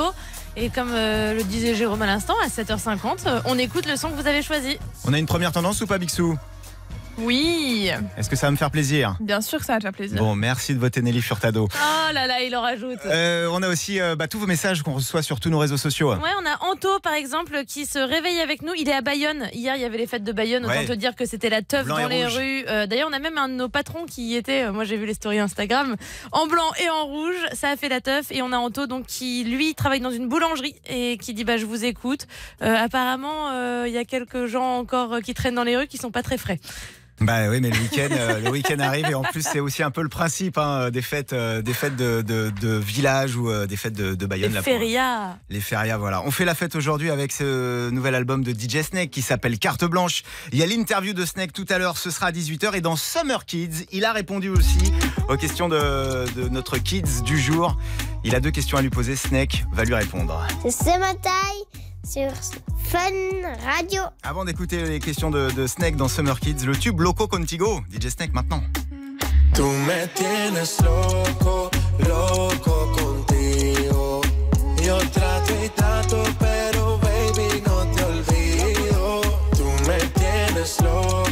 Et comme euh, le disait Jérôme à l'instant, à 7h50, euh, on écoute le son que vous avez choisi. On a une première tendance ou pas, Bixou? Oui, Est-ce que ça va me faire plaisir bien sûr que ça va te faire plaisir. Bon, merci de voter Nelly Furtado. Oh là là, il en rajoute. Euh, on a aussi euh, bah, tous vos messages qu'on reçoit sur tous nos réseaux sociaux. Ouais, on a Anto par exemple qui se réveille avec nous. Il est à Bayonne. Hier, il y avait les fêtes de Bayonne. Autant Ouais. te dire que c'était la teuf Blanc dans les rouge. rues. Euh, D'ailleurs, on a même un de nos patrons qui y était. Moi, j'ai vu les stories Instagram en blanc et en rouge. Ça a fait la teuf. Et on a Anto donc qui lui travaille dans une boulangerie et qui dit bah je vous écoute. Apparemment, il y a quelques gens encore qui traînent dans les rues qui sont pas très frais. Bah oui, mais le week-end, euh, le week-end arrive et en plus c'est aussi un peu le principe hein, des fêtes, euh, des fêtes de, de, de village ou euh, des fêtes de, de Bayonne. Les férias. Les férias, voilà. On fait la fête aujourd'hui avec ce nouvel album de DJ Snake qui s'appelle Carte Blanche. Il y a l'interview de Snake tout à l'heure, ce sera à 18h. Et dans Summer Kids, il a répondu aussi aux questions de, de notre Kids du jour. Il a deux questions à lui poser, Snake va lui répondre. C'est ma taille sur Fun Radio. Avant d'écouter les questions de, de Snake dans Summer Kids, le tube Loco Contigo, DJ Snake maintenant. Tú me tienes loco, loco contigo. Yo trato y trato, pero baby no te olvido. Tú me tienes loco, loco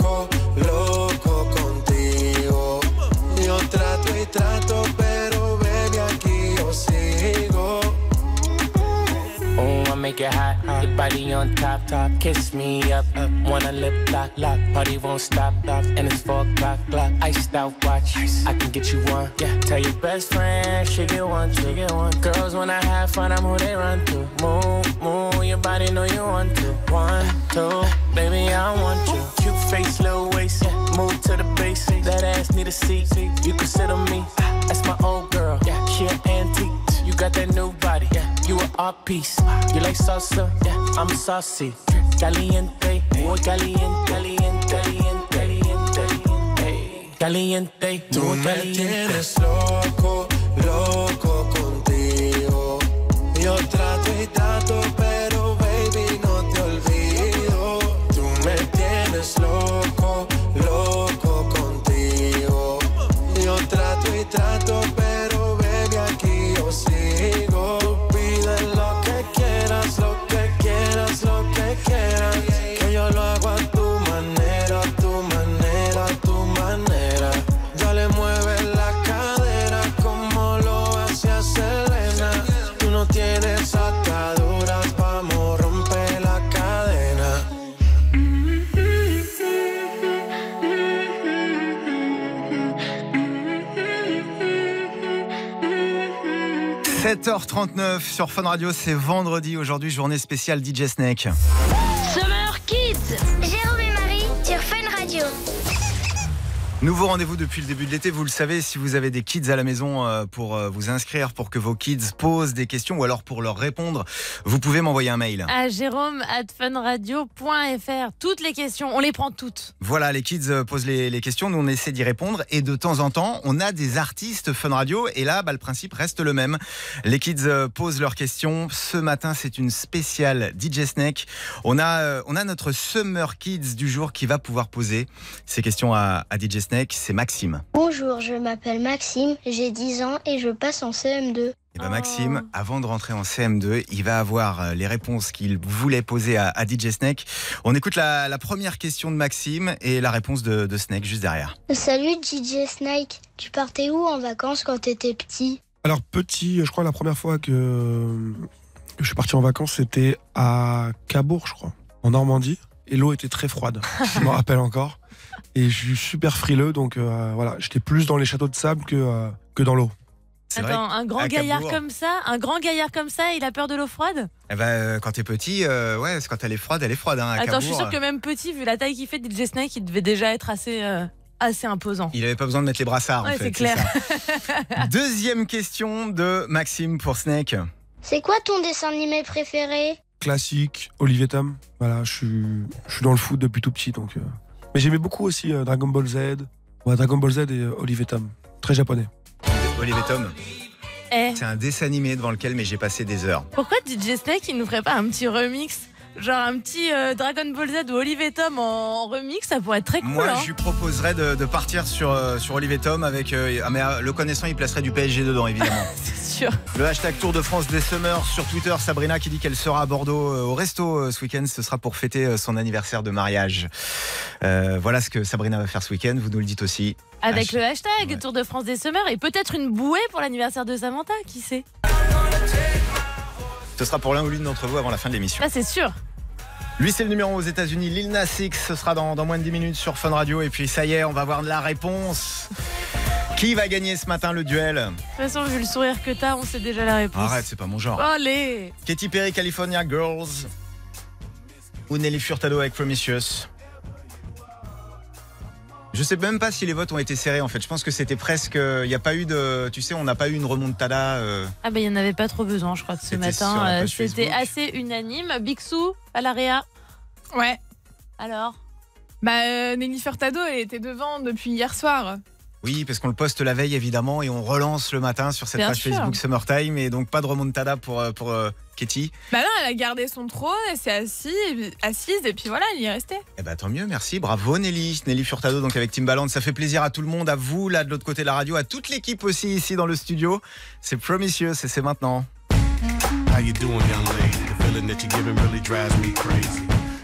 your body on top, top. Kiss me up, up. Wanna lip lock, lock. Party won't stop, stop. And it's four o'clock, clock. Iced out watch, I can get you one. Yeah, tell your best friend, she get one, she get one. Girls wanna have fun, I'm who they run to. Move, move, your body know you want to. One, two, baby, I want you. Cute face, little waist, yeah. move to the base. That ass need a seat, you can sit on me. That's my old girl, yeah, she an antique. You got that new body, yeah. You an art piece. You like salsa, yeah. I'm saucy. Caliente, muy caliente, caliente, caliente, caliente, caliente, Tú muy me caliente. tienes loco, loco contigo. Yo trato y trato, 7h39 sur Fun Radio, c'est vendredi aujourd'hui, journée spéciale DJ Snake. Nouveau rendez-vous depuis le début de l'été, vous le savez, si vous avez des kids à la maison euh, pour euh, vous inscrire, pour que vos kids posent des questions ou alors pour leur répondre, vous pouvez m'envoyer un mail. À jérôme at funradio.fr. Toutes les questions, on les prend toutes. Voilà, les kids euh, posent les, les questions, nous on essaie d'y répondre et de temps en temps, on a des artistes Fun Radio et là, bah, le principe reste le même. Les kids posent leurs questions. Ce matin, c'est une spéciale DJ Snake. On a, on a notre Summer Kids du jour qui va pouvoir poser ces questions à, à DJ Snake. C'est Maxime. Bonjour, je m'appelle Maxime, j'ai 10 ans et je passe en CM2. Et ben Maxime, avant de rentrer en CM2, il va avoir euh, les réponses qu'il voulait poser à, à DJ Snake. On écoute la, la première question de Maxime et la réponse de, de Snake juste derrière. Salut DJ Snake, tu partais où en vacances quand t'étais petit? Alors petit, je crois la première fois que, que je suis parti en vacances, c'était à Cabourg, je crois, en Normandie. Et l'eau était très froide, (laughs) je me rappelle encore. Et je suis super frileux, donc euh, voilà, j'étais plus dans les châteaux de sable que, euh, que dans l'eau. C'est vrai Attends, un grand à gaillard comme ça, un grand gaillard comme ça, il a peur de l'eau froide? Eh ben, euh, quand t'es petit, euh, ouais, c'est quand elle est froide, elle est froide. Hein, à Attends, je suis sûre que même petit, vu la taille qu'il fait, DJ Snake, il devait déjà être assez, euh, assez imposant. Il avait pas besoin de mettre les brassards. en Ouais, fait, c'est clair. ça. (laughs) Deuxième question de Maxime pour Snake. C'est quoi ton dessin animé préféré? Classique, Olivier Tam. Voilà, je suis, je suis dans le foot depuis tout petit, donc. euh. Mais j'aimais beaucoup aussi euh, Dragon Ball Z. Ouais, Dragon Ball Z et euh, Olivier Tam. Très japonais. Olivier Tom. Eh, C'est un dessin animé devant lequel mais j'ai passé des heures. pourquoi DJ Snake, il nous ferait pas un petit remix? Genre un petit euh, Dragon Ball Z ou Olivier Tom en, en remix, ça pourrait être très cool. Moi, hein. je lui proposerais de, de partir sur, euh, sur Olivier Tom avec. euh, ah, mais euh, le connaissant, il placerait du PSG dedans, évidemment. (laughs) C'est sûr. Le hashtag Tour de France des Summers sur Twitter. Sabrina qui dit qu'elle sera à Bordeaux au resto ce week-end. Ce sera pour fêter son anniversaire de mariage. Voilà ce que Sabrina va faire ce week-end. Vous nous le dites aussi. Avec le hashtag Tour de France des Summers et peut-être une bouée pour l'anniversaire de Samantha, qui sait? Ce sera pour l'un ou l'une d'entre vous avant la fin de l'émission. Ça, c'est sûr. Lui, c'est le numéro un aux États-Unis. Lil Nas X, ce sera dans, dans moins de 10 minutes sur Fun Radio. Et puis, ça y est, on va voir la réponse. Qui va gagner ce matin le duel De toute façon, vu le sourire que t'as, on sait déjà la réponse. Arrête, c'est pas mon genre. Allez Katy Perry, California Girls. Ou Nelly Furtado avec Promiscuous. Je sais même pas si les votes ont été serrés en fait. Je pense que c'était presque. Il n'y a pas eu de. Tu sais, on n'a pas eu une remontada. euh, Ah bah il n'y en avait pas trop besoin, je crois, de ce matin. Euh, C'était assez unanime. Bixou, à l'AREA. Ouais. Alors? Bah, euh, Nelly Furtado, elle était devant depuis hier soir. Oui, parce qu'on le poste la veille évidemment et on relance le matin sur cette Bien page sûr. Facebook Summertime et donc pas de remontada pour, euh, pour euh, Katy. Bah là, elle a gardé son trône, elle s'est assise, et puis- assise, et puis voilà, elle y est restée. Eh ben tant mieux, merci, bravo Nelly, Nelly Furtado donc avec Timbaland, ça fait plaisir à tout le monde, à vous là de l'autre côté de la radio, à toute l'équipe aussi ici dans le studio. C'est Promiscuous et c'est maintenant. How you doing, young lady? The feeling that you're giving really drives me crazy.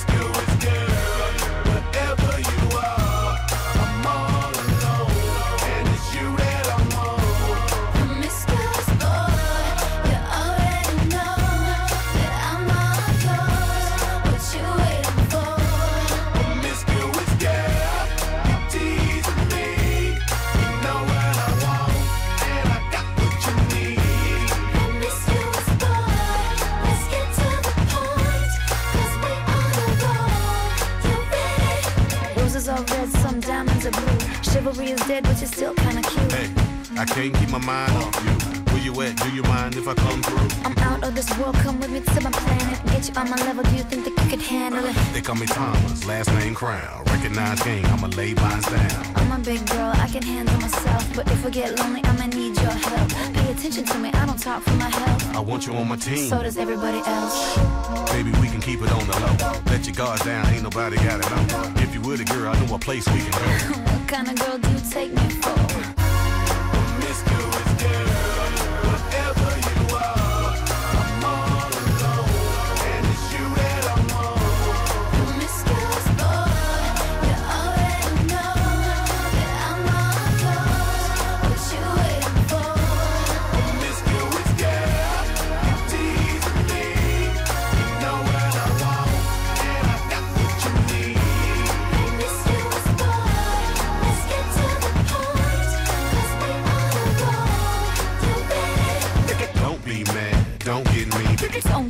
Promiscuous girl, diamonds are blue. Chivalry is dead, but you're still kinda cute. Hey, I can't keep my mind off you. Where you at? Do you mind if I come through? I'm out of this world, come with me to my planet. Get you on my level, do you think that you could handle it? They call me Thomas, last name Crown. Recognize gang, I'ma lay mine down. I'm a big girl, I can handle myself. But if I get lonely, I'ma need your help. Pay attention to me, I don't talk for my health. I want you on my team. So does everybody else. Baby, we can keep it on the low. Let your guards down, ain't nobody got it know. If you with a girl, I know a place we can go. What kind of girl do you take me for?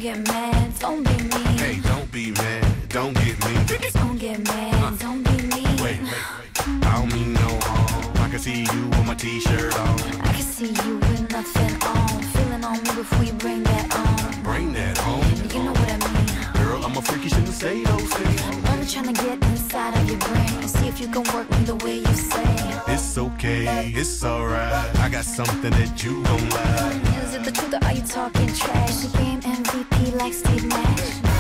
Get mad, don't be mean. Hey, don't be mad, don't get me. Don't get mad, don't be mean. Wait, wait, wait. I don't mean no harm. I can see you with my t-shirt on. I can see you with nothing on. Feeling on me before you bring that on. Bring that home. You know what I mean. Girl, I'm a freaky, shouldn't say those things. Only trying to get inside of your brain and see if you can work it's alright. I got something that you gon' like. Is it the truth or are you talking trash? Game MVP like Steve Nash.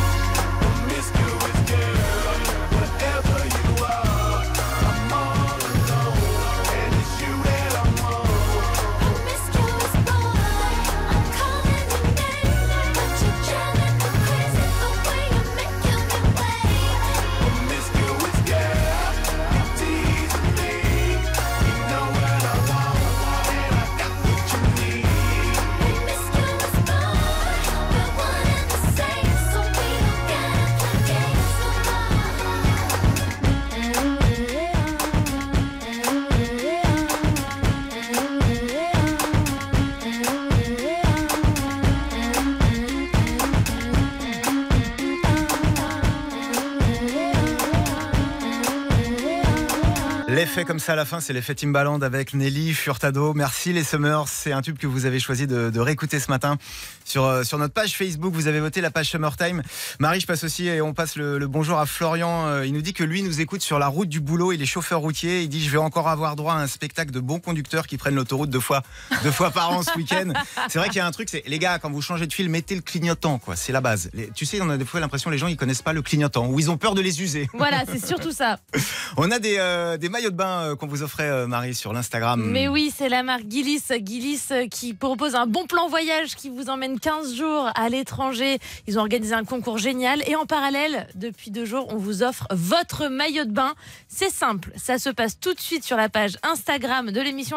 L'effet comme ça à la fin, c'est l'effet Timbaland avec Nelly Furtado. Merci les Summers, c'est un tube que vous avez choisi de, de réécouter ce matin sur, euh, sur notre page Facebook. Vous avez voté la page Summertime. Marie, je passe aussi et on passe le, le bonjour à Florian. Euh, Il nous dit que lui nous écoute sur la route du boulot. Il est chauffeur routier. Il dit je vais encore avoir droit à un spectacle de bons conducteurs qui prennent l'autoroute deux fois, deux fois par an ce week-end. C'est vrai qu'il y a un truc, c'est les gars, quand vous changez de fil, mettez le clignotant, quoi. C'est la base. Les- tu sais, on a des fois l'impression que les gens ils connaissent pas le clignotant ou ils ont peur de les user. Voilà, c'est surtout ça. (laughs) On a des, euh, des maillots de bain euh, qu'on vous offrait, euh, Marie, sur l'Instagram. Mais oui, c'est la marque Gillis. Gillis euh, qui propose un bon plan voyage qui vous emmène 15 jours à l'étranger. Ils ont organisé un concours génial. Et en parallèle, depuis deux jours, on vous offre votre maillot de bain. C'est simple. Ça se passe tout de suite sur la page Instagram de l'émission.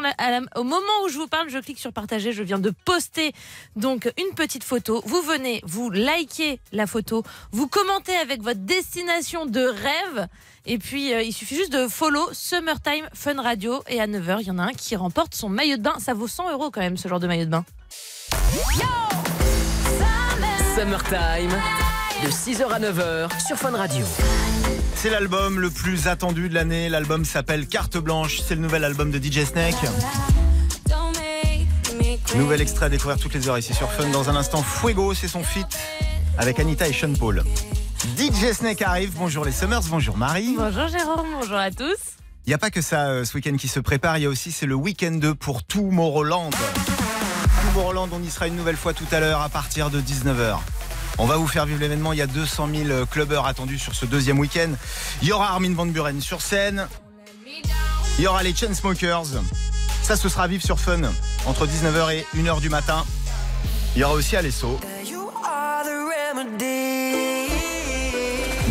Au moment où je vous parle, je clique sur partager. Je viens de poster donc une petite photo. Vous venez, vous likez la photo, vous commentez avec votre destination de rêve. Et puis, euh, il suffit juste de follow Summertime Fun Radio. Et à 9h, il y en a un qui remporte son maillot de bain. Ça vaut 100 euros quand même, ce genre de maillot de bain. Summertime, de 6h à 9h sur Fun Radio. C'est l'album le plus attendu de l'année. L'album s'appelle Carte Blanche. C'est le nouvel album de DJ Snake. Nouvel extrait à découvrir toutes les heures ici sur Fun. Dans un instant, Fuego, c'est son feat avec Anita et Sean Paul. DJ Snake arrive. Bonjour les Summers, bonjour Marie. Bonjour Jérôme, bonjour à tous. Il n'y a pas que ça euh, ce week-end qui se prépare, il y a aussi c'est le week-end 2 pour Tomorrowland. Tomorrowland, on y sera une nouvelle fois tout à l'heure à partir de 19h. On va vous faire vivre l'événement, il y a 200 000 clubbers attendus sur ce deuxième week-end. Il y aura Armin Van Buren sur scène. Il y aura les Chainsmokers. Ça, ce sera à vivre sur Fun entre 19h et 1h du matin. Il y aura aussi Alesso.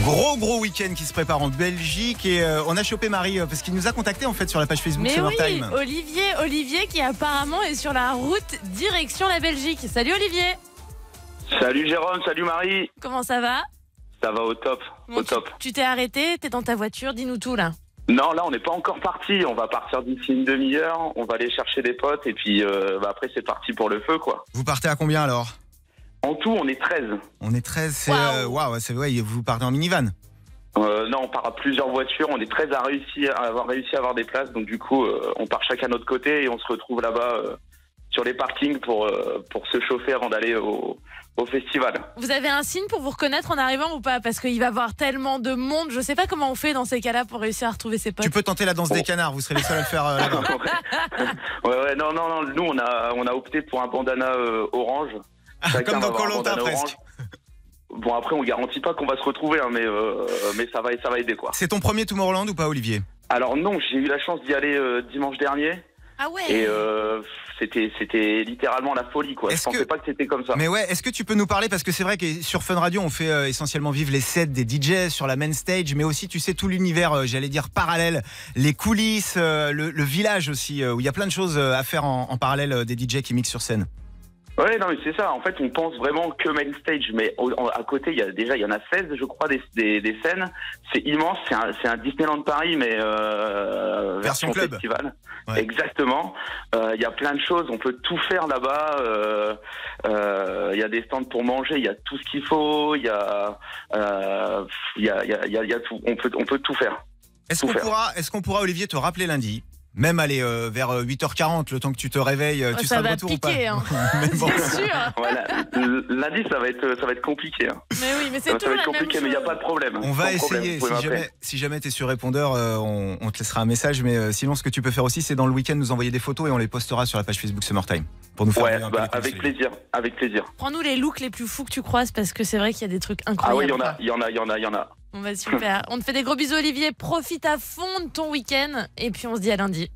Gros gros week-end qui se prépare en Belgique et euh, on a chopé Marie euh, parce qu'il nous a contacté en fait sur la page Facebook Mais oui, Summertime. Olivier, Olivier qui apparemment est sur la route direction la Belgique. Salut Olivier, Salut Jérôme, salut Marie. comment ça va? Ça va au top, au top. Tu t'es arrêté, t'es dans ta voiture, dis-nous tout là. Non, là on n'est pas encore parti. On va partir d'ici une demi-heure. On va aller chercher des potes et puis euh, bah, après c'est parti pour le feu quoi. Vous partez à combien alors? En tout on est 13. On est 13, c'est euh, waouh, c'est ouais, vous partez en minivan. Euh, non, on part à plusieurs voitures. On est 13 à réussir à avoir réussi à avoir des places. Donc du coup, euh, on part chacun de notre côté et on se retrouve là-bas euh, sur les parkings pour euh, pour se chauffer avant d'aller au, au festival. Vous avez un signe pour vous reconnaître en arrivant ou pas? Parce qu'il va y avoir tellement de monde, je sais pas comment on fait dans ces cas-là pour réussir à retrouver ses potes. Tu peux tenter la danse des canards, vous serez les seuls à le faire euh, là-bas. (laughs) Ouais, ouais, non, non, non. Nous, on a on a opté pour un bandana euh, orange. Chacun Comme dans bandana presque. Bon après, on garantit pas qu'on va se retrouver, hein, mais euh, mais ça va ça va aider quoi. C'est ton premier Tomorrowland ou pas, Olivier? Alors non, j'ai eu la chance d'y aller euh, dimanche dernier. Ah ouais Et euh, c'était c'était littéralement la folie quoi. Je pensais pas que c'était comme ça. Mais ouais, est-ce que tu peux nous parler parce que c'est vrai que sur Fun Radio, on fait euh, essentiellement vivre les sets des DJs sur la main stage, mais aussi tu sais tout l'univers, euh, j'allais dire parallèle, les coulisses, euh, le, le village aussi, euh, où il y a plein de choses euh, à faire en, en parallèle euh, des DJ qui mixent sur scène. Ouais, non, mais c'est ça. En fait, on pense vraiment que main stage, mais au- en- à côté, il y a déjà, il y en a 16, je crois, des, des, des scènes. C'est immense. C'est un, c'est un Disneyland Paris, mais euh, Version club. festival. Exactement. Euh, Il y a plein de choses. On peut tout faire là-bas. Euh, euh, Il y a des stands pour manger. Il y a tout ce qu'il faut. Il y a, euh, il y a, il y a, y a- y a tout. On peut, on peut tout faire. Est-ce qu'on pourra, est-ce qu'on pourra, Olivier, te rappeler lundi? Même aller euh, vers euh, 8h40, le temps que tu te réveilles, euh, Oh, tu ça seras de retour piquer, ou hein. (laughs) pas bon. C'est sûr. Voilà. Lundi, ça va être, ça va être compliqué. hein. Mais oui, mais c'est toujours va la être même compliqué, mais il n'y a pas de problème. On va problème, essayer. Si jamais, si jamais tu es sur répondeur, euh, on, on te laissera un message. Mais euh, sinon, ce que tu peux faire aussi, c'est dans le week-end nous envoyer des photos et on les postera sur la page Facebook Summertime pour nous faire Ouais, un bah, avec plaisir, avec plaisir. Prends-nous les looks les plus fous que tu croises parce que c'est vrai qu'il y a des trucs Ah incroyables. oui, il y en a, il y en a, il y en a, il y en a. On va super. On te fait des gros bisous Olivier. Profite à fond de ton week-end et puis on se dit à lundi.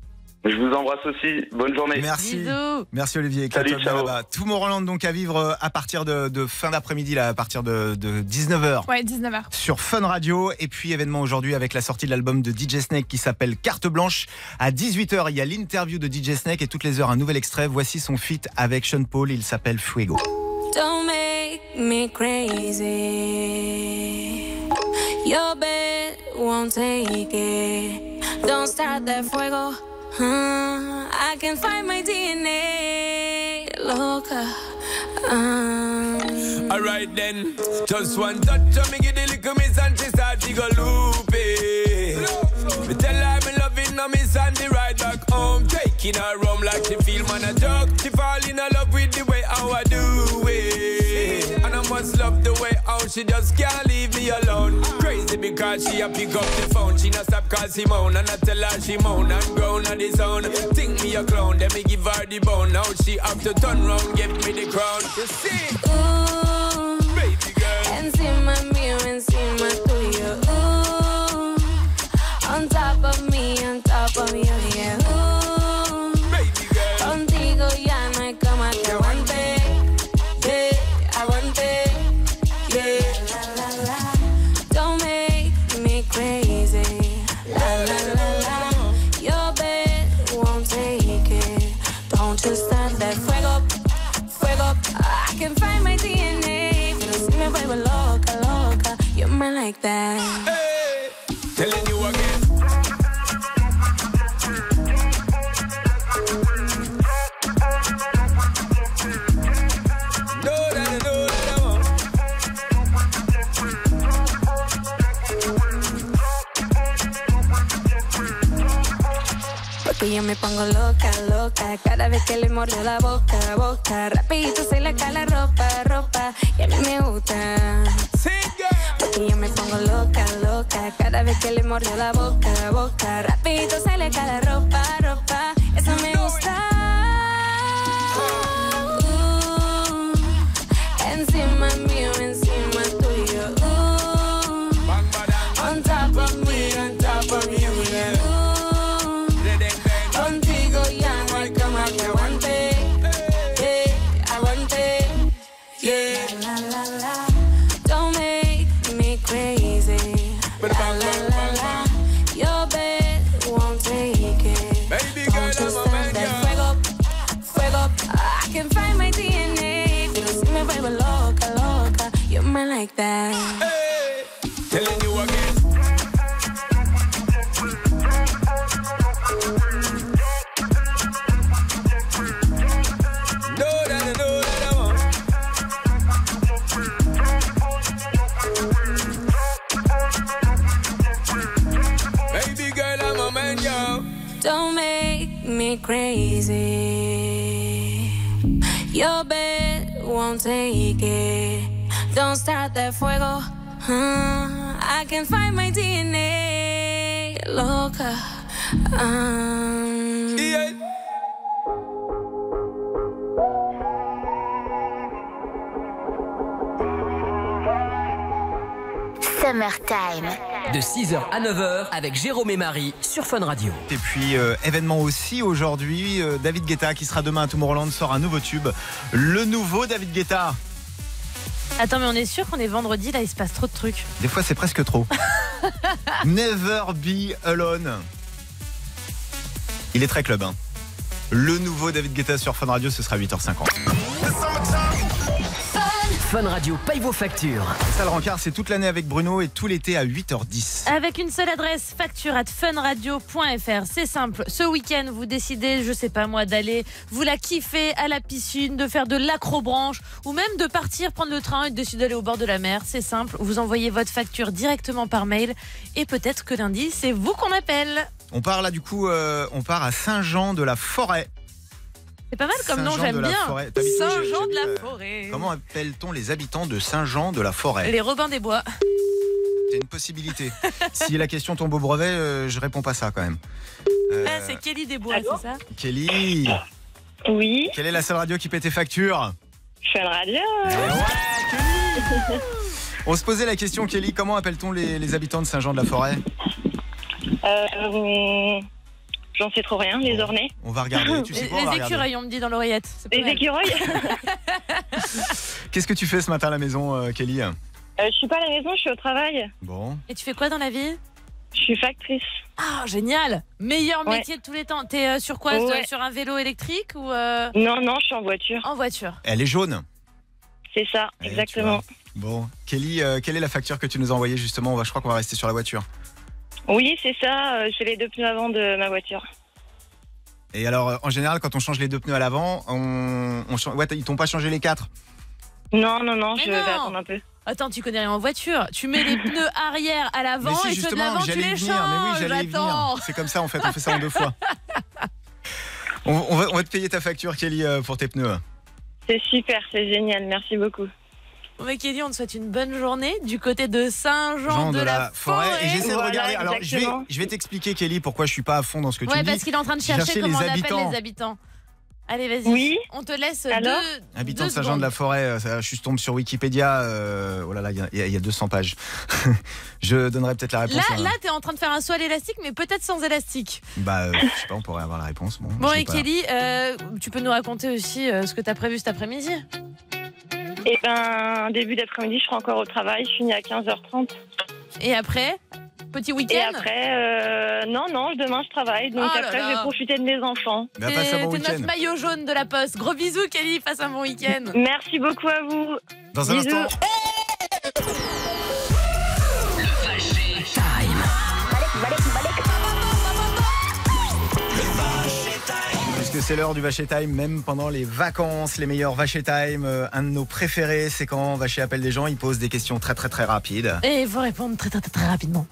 Je vous embrasse aussi. Bonne journée. Merci. Bisous. Merci Olivier. Salut, éclate-toi bien ciao. là-bas. Tomorrowland donc à vivre à partir de, de fin d'après-midi, là, à partir de, de 19h. Ouais, 19h. Sur Fun Radio et puis événement aujourd'hui avec la sortie de l'album de DJ Snake qui s'appelle Carte Blanche à 18h il y a l'interview de DJ Snake et toutes les heures un nouvel extrait voici son feat avec Sean Paul il s'appelle Fuego Don't make me crazy. Your bed won't take it. Don't start that fuego. Huh? I can find my DNA. Loca. Um, Alright then, just one touch of me, give the little miss and she start to go loopy. Me tell her me loving a miss and the ride back home. Taking her home like she feel man a she just can't leave me alone. Crazy because she a pick up the phone. She not stop call Simone and I tell her she moan and groan on the zone. Think me a clown, then me give her the bone. Now she have to turn round, give me the crown. You see? Ooh, Baby girl. encima mío, encima tuyo. Ooh, on top of me, on top of you, yeah. Ooh, Porque yo me pongo loca, loca Cada vez que le mordo la boca, boca. Rapidito se le cae la ropa, ropa Y me gusta Porque yo me pongo loca, loca. Cada vez que le mordo la boca, boca. Rapidito se le cae la ropa, ropa. Eso me gusta. Uh, Encima mío, take it. Don't start that fuego. huh? I can find my DNA. Loca. Um, De 6h à 9h avec Jérôme et Marie sur Fun Radio. Et puis, euh, événement aussi aujourd'hui, euh, David Guetta qui sera demain à Tomorrowland sort un nouveau tube. Le nouveau David Guetta. Attends, mais on est sûr qu'on est vendredi, là, il se passe trop de trucs. Des fois, c'est presque trop. (laughs) Never be alone. Il est très club. hein. Le nouveau David Guetta sur Fun Radio, ce sera 8h50. Fun Radio paye vos factures. Ça, le rencard, c'est toute l'année avec Bruno et tout l'été à 8h10. Avec une seule adresse, facture at funradio.fr. C'est simple. Ce week-end, vous décidez, je sais pas moi, d'aller vous la kiffer à la piscine, de faire de l'acrobranche ou même de partir prendre le train et de décider d'aller au bord de la mer. C'est simple. Vous envoyez votre facture directement par mail et peut-être que lundi, c'est vous qu'on appelle. On part là, du coup, euh, on part à Saint-Jean de la Forêt. C'est pas mal comme nom, j'aime bien. Saint-Jean de la euh, Forêt. Comment appelle-t-on les habitants de Saint-Jean de la Forêt Les Robins des Bois. C'est une possibilité. (laughs) si la question tombe au brevet, euh, je réponds pas ça quand même. Euh, Ah, c'est Kelly des Bois, c'est ça Kelly. Oui. Quelle est la seule radio qui paie tes factures Fun Radio. On se posait la question, Kelly, comment appelle-t-on les, les habitants de Saint-Jean de la Forêt Euh, J'en sais trop rien, les. On va regarder. (laughs) Tu sais Les, quoi, on va les regarder. écureuils, on me dit dans l'oreillette. C'est pas Les mal. écureuils (laughs) (laughs) Qu'est-ce que tu fais ce matin à la maison, euh, Kelly? Euh, Je suis pas à la maison, je suis au travail. Bon. Et tu fais quoi dans la vie? Je suis factrice. Ah, génial Meilleur Ouais. métier de tous les temps. T'es euh, sur quoi? Ouais. Sur un vélo électrique ou euh, Non, non, je suis en voiture. en voiture Elle est jaune. C'est ça, Eh, tu exactement. vois. Bon, Kelly, euh, quelle est la facture que tu nous as envoyée justement? On va, Je crois qu'on va rester sur la voiture. Oui, c'est ça. euh, J'ai les deux pneus avant de ma voiture. Et alors, euh, en général, quand on change les deux pneus à l'avant, on, on ouais, ils t'ont pas changé les quatre? Non, non, non, Mais je non. vais attendre un peu. Attends, tu connais rien en voiture. Tu mets les pneus arrière à l'avant si, et ceux de l'avant, tu y les venir. Mais oui, j'allais y venir. C'est comme ça, en fait, on fait ça en deux fois. (laughs) On, on va, on va te payer ta facture, Kelly, euh, pour tes pneus. C'est super, c'est génial. Merci beaucoup. Bon, bah, Kelly, on te souhaite une bonne journée du côté de Saint-Jean Jean de, la, forêt. Et j'essaie de regarder. Alors, je vais, je vais t'expliquer, Kelly, pourquoi je suis pas à fond dans ce que tu Ouais, me dis. parce qu'il est en train de chercher cherché comment les on appelle habitants. les habitants. Allez, vas-y. Oui. On te laisse Alors deux. Habitants deux de Saint-Jean de la secondes. Forêt, euh, ça, je suis tombé sur Wikipédia. euh, oh là là, il y y, a- il y a 200 pages. (laughs) je donnerai peut-être la réponse. Là, là, t'es en train de faire un saut à l'élastique, mais peut-être sans élastique. Bah, euh, je sais pas, on pourrait avoir la réponse. Bon, Bon, et pas. Kelly, euh, tu peux nous raconter aussi euh, ce que t'as prévu cet après-midi? Et ben, début d'après-midi, je serai encore au travail. Je finis à 15h30. Et après Petit Et week-end après, euh, non, non, demain je travaille. Donc Oh là après, là. je vais profiter de mes enfants. Bah, passe un bon T'es week-end. notre maillot jaune de la poste. Gros bisous, Kelly. Passe un bon week-end. Merci beaucoup à vous. Dans un Bisous. instant. C'est l'heure du Vacher Time, même pendant les vacances, les meilleurs Vacher Time. euh, un de nos préférés, c'est quand Vacher appelle des gens, il pose des questions très très très rapides. Et il faut répondre très très très, très rapidement.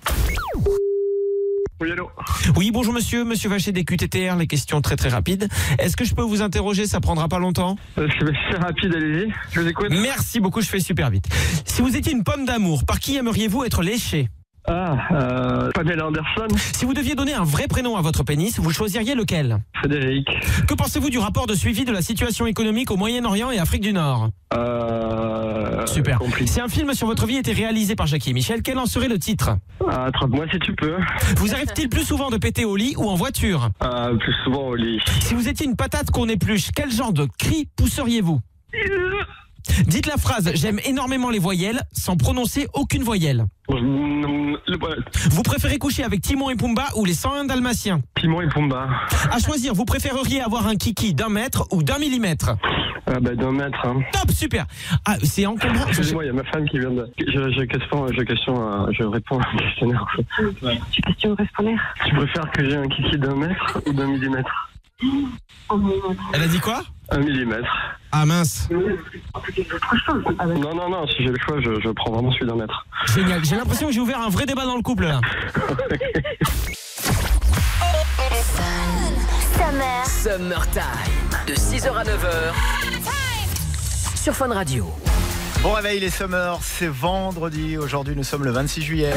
Oui, allô Oui, bonjour monsieur, monsieur Vacher des QTTR, les questions très très rapides. Est-ce que je peux vous interroger? Ça prendra pas longtemps? Euh, C'est c'est rapide, allez-y. Je vous écoute. Merci beaucoup, je fais super vite. Si vous étiez une pomme d'amour, par qui aimeriez-vous être léché Ah, euh, Pamela Anderson, Si vous deviez donner un vrai prénom à votre pénis, vous choisiriez lequel? Frédéric, Que pensez-vous du rapport de suivi de la situation économique au Moyen-Orient et Afrique du Nord? Euh, Super. Si un film sur votre vie était réalisé par Jackie et Michel, quel en serait le titre? Ah, Attrape-moi si tu peux. Vous arrive-t-il plus souvent de péter au lit ou en voiture? Ah, plus souvent au lit. Si vous étiez une patate qu'on épluche, quel genre de cri pousseriez-vous? Dites la phrase J'aime énormément les voyelles sans prononcer aucune voyelle. Vous préférez coucher avec Timon et Pumba ou les 101 dalmatiens? Timon et Pumba. À choisir, vous préféreriez avoir un kiki d'un mètre ou d'un millimètre? Ah, bah, d'un mètre. Hein. Top, super Ah, c'est encombrant. Excusez-moi, il y a ma femme qui vient de. Je, je, question, je, question, à- je réponds à un questionnaire. Tu question au répondeur Tu préfères que j'ai un kiki d'un mètre ou d'un millimètre? Elle a dit quoi? Un millimètre. Ah mince. Non, non, non, si j'ai le choix, je, je prends vraiment celui d'un mètre. Génial. J'ai l'impression que j'ai ouvert un vrai débat dans le couple là. Summer. Summertime. De 6h à 9h. Sur Fun Radio. Bon réveil les Summers, c'est vendredi. Aujourd'hui, nous sommes le 26 juillet.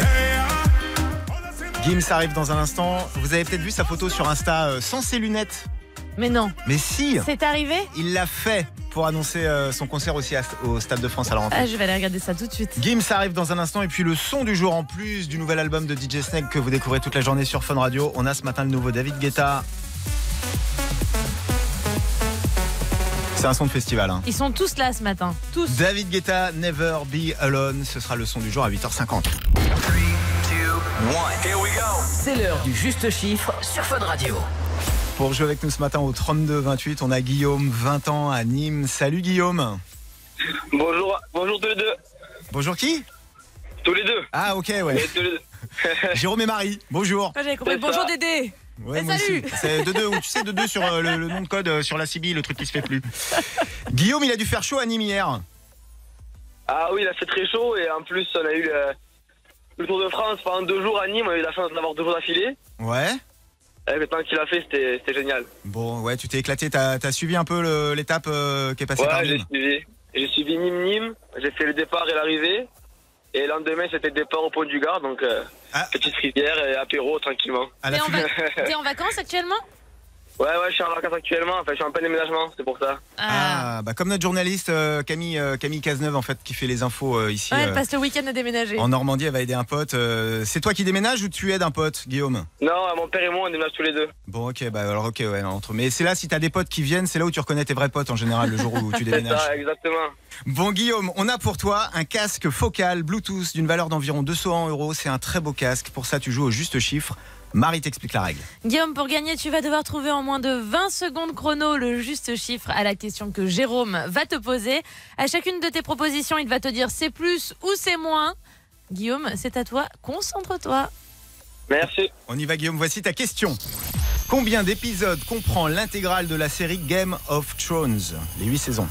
Gims arrive dans un instant. Vous avez peut-être vu sa photo sur Insta euh, sans ses lunettes. Mais non. Mais si C'est arrivé Il l'a fait pour annoncer euh, son concert aussi à- au Stade de France à la rentrée. Ah, je vais aller regarder ça tout de suite. Gims arrive dans un instant et puis le son du jour en plus du nouvel album de DJ Snake que vous découvrez toute la journée sur Fun Radio. On a ce matin le nouveau David Guetta. C'est un son de festival. Hein. Ils sont tous là ce matin. Tous. David Guetta, Never Be Alone, ce sera le son du jour à 8h50. C'est l'heure du juste chiffre sur Fun Radio. Pour jouer avec nous ce matin au 32-28, on a Guillaume, 20 ans, à Nîmes. Salut Guillaume. Bonjour, bonjour tous les deux. Bonjour qui? Tous les deux. Ah ok ouais. Et tous les deux. (laughs) Jérôme et Marie, bonjour. J'avais compris. Bonjour ça. Dédé. Ouais, moi salut. aussi. C'est de deux, ou tu sais de deux sur euh, le, le nom de code euh, sur la CB, le truc qui se fait plus. Guillaume, il a dû faire chaud à Nîmes hier. Ah oui, là c'est très chaud et en plus on a eu le, le Tour de France pendant deux jours à Nîmes, on a eu la chance d'avoir deux jours d'affilée. Ouais. Le temps qu'il a fait, c'était génial. Bon, ouais, tu t'es éclaté. T'as as suivi un peu le- l'étape euh, qui est passée par Ouais, j'ai Nîmes. suivi. J'ai suivi Nîmes-Nîmes, j'ai fait le départ et l'arrivée. Et le lendemain c'était le départ au Pont du Gard, donc euh, petite rivière et apéro tranquillement. T'es en, va- t'es en vacances actuellement? Ouais, ouais, je suis en vacances actuellement, enfin je suis en plein déménagement, c'est pour ça. Ah, bah comme notre journaliste euh, Camille euh, Camille Cazeneuve en fait qui fait les infos euh, ici Ouais, elle euh, passe le week-end à déménager. en Normandie, elle va aider un pote. Euh, c'est toi qui déménages ou tu aides un pote, Guillaume? Non, mon père et moi on déménage tous les deux. Bon, ok, bah alors ok, ouais, entre. Mais c'est là si t'as des potes qui viennent, c'est là où tu reconnais tes vrais potes en général le jour où tu (laughs) C'est déménages. ça, exactement. Bon Guillaume, on a pour toi un casque focal Bluetooth d'une valeur d'environ 200 euros. C'est un très beau casque. Pour ça, tu joues au juste chiffre. Marie t'explique la règle. Guillaume, pour gagner, tu vas devoir trouver en moins de 20 secondes chrono le juste chiffre à la question que Jérôme va te poser. À chacune de tes propositions, il va te dire c'est plus ou c'est moins. Guillaume, c'est à toi. Concentre-toi. Merci. On y va Guillaume, voici ta question. Combien d'épisodes comprend l'intégrale de la série Game of Thrones Les 8 saisons?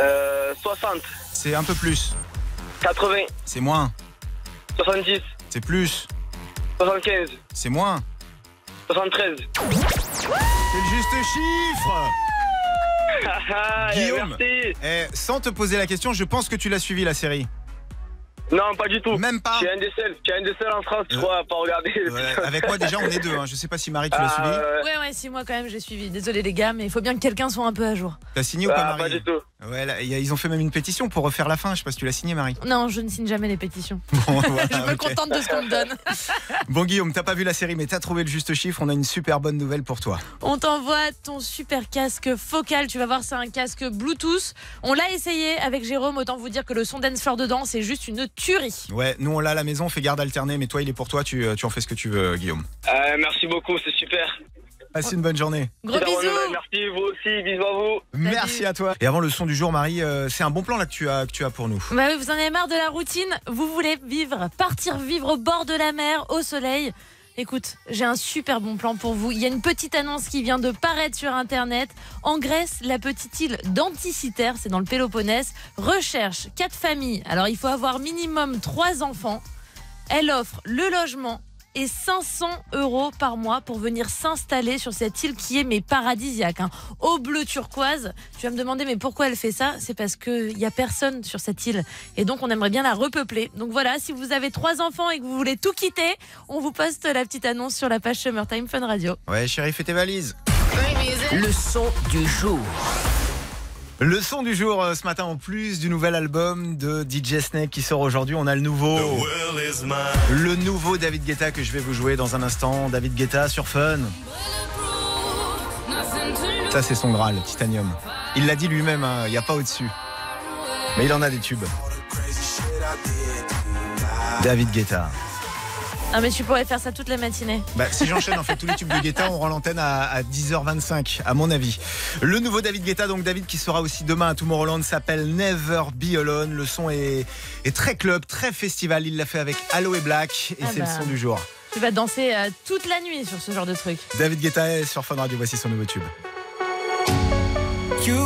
Euh, 60. C'est un peu plus. 80. C'est moins. 70. C'est plus. 75. C'est moins. 73. C'est le juste chiffre Guillaume, merci. eh, sans te poser la question, je pense que tu l'as suivi la série. Non, pas du tout. Même pas. Tu es un des seuls, tu es un des seuls en France, je crois, à pas regarder. Ouais, avec moi déjà on est deux. Hein. Je sais pas si Marie tu l'as Ah, suivi. ouais. Ouais, ouais, si moi quand même j'ai suivi. Désolé les gars, mais il faut bien que quelqu'un soit un peu à jour. T'as signé ou pas Ah, Marie pas du tout. Ouais, là, y a- ils ont fait même une pétition pour refaire la fin. Je sais pas si tu l'as signé Marie. Non, je ne signe jamais les pétitions. (laughs) Bon, (laughs) voilà, je me contente de ce qu'on me donne. (laughs) Bon Guillaume, t'as pas vu la série mais t'as trouvé le juste chiffre. On a une super bonne nouvelle pour toi. On t'envoie ton super casque focal. Tu vas voir, c'est un casque Bluetooth. On l'a essayé avec Jérôme. Autant vous dire que le son dance floor dedans, c'est juste une tuerie. Ouais, nous on l'a à la maison, on fait garde alternée, mais toi il est pour toi. Tu, tu en fais ce que tu veux, Guillaume. Euh, merci beaucoup, c'est super. Passe une bonne journée. Gros bisous. Merci, vous aussi, bisous à vous. Merci à toi. Et avant le son du jour, Marie, euh, c'est un bon plan là que tu as, que tu as pour nous. Bah oui, vous en avez marre de la routine. Vous voulez vivre, partir vivre au bord de la mer, au soleil. Écoute, j'ai un super bon plan pour vous. Il y a une petite annonce qui vient de paraître sur Internet. En Grèce, la petite île d'Anticiter, c'est dans le Péloponnèse, recherche quatre familles. Alors, il faut avoir minimum trois enfants. Elle offre le logement et 500 euros par mois pour venir s'installer sur cette île qui est mais paradisiaque, hein. au bleu turquoise. Tu vas me demander mais pourquoi elle fait ça? C'est parce qu'il n'y a personne sur cette île et donc on aimerait bien la repeupler. Donc voilà, si vous avez trois enfants et que vous voulez tout quitter, on vous poste la petite annonce sur la page Summertime Fun Radio. Ouais, chérie, fais tes valises. Le son du jour. Le son du jour euh, ce matin, en plus du nouvel album de DJ Snake qui sort aujourd'hui, on a le nouveau. Le nouveau David Guetta que je vais vous jouer dans un instant. David Guetta sur Fun. Ça, c'est son Graal, Titanium. Il l'a dit lui-même, hein, il n'y a pas au-dessus. Mais il en a des tubes. David Guetta. Ah mais tu pourrais faire ça toute la matinée. Bah, si j'enchaîne en fait tous les tubes de Guetta, on rend l'antenne à, à 10h25, à mon avis. Le nouveau David Guetta, donc David qui sera aussi demain à Tomorrowland, s'appelle Never Be Alone. Le son est, est très club, très festival. Il l'a fait avec Aloe Black et Ah c'est bah. le son du jour. Tu vas danser euh, toute la nuit sur ce genre de truc. David Guetta est sur Fun Radio, voici son nouveau tube. You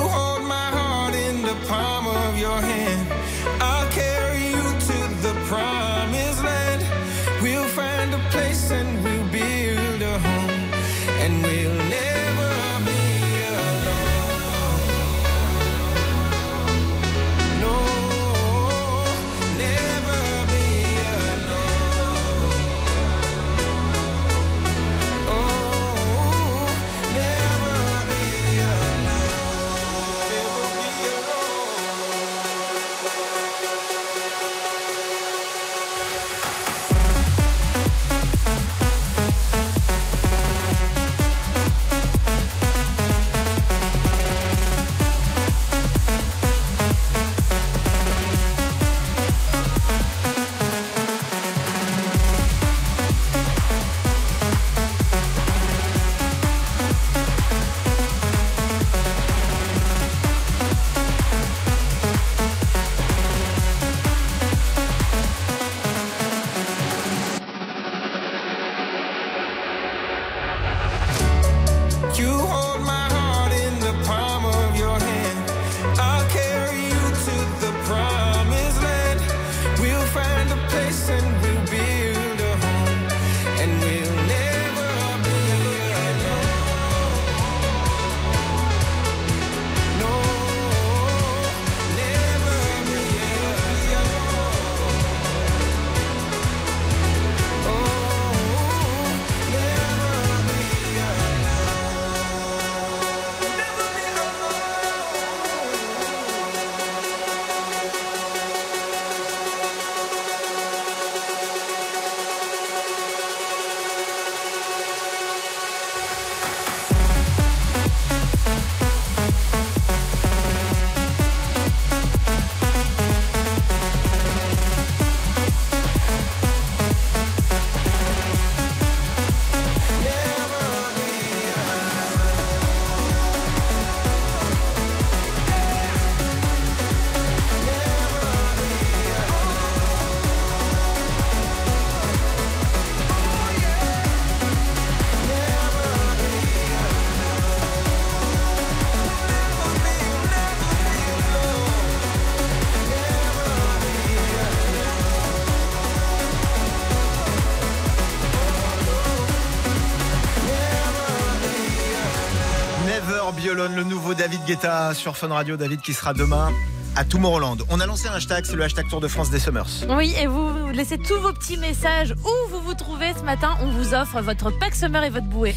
Guetta sur Fun Radio. David qui sera demain à Tomorrowland. On a lancé un hashtag, c'est le hashtag Tour de France des Summers. Oui, et vous laissez tous vos petits messages où vous vous trouvez ce matin. On vous offre votre pack summer et votre bouée.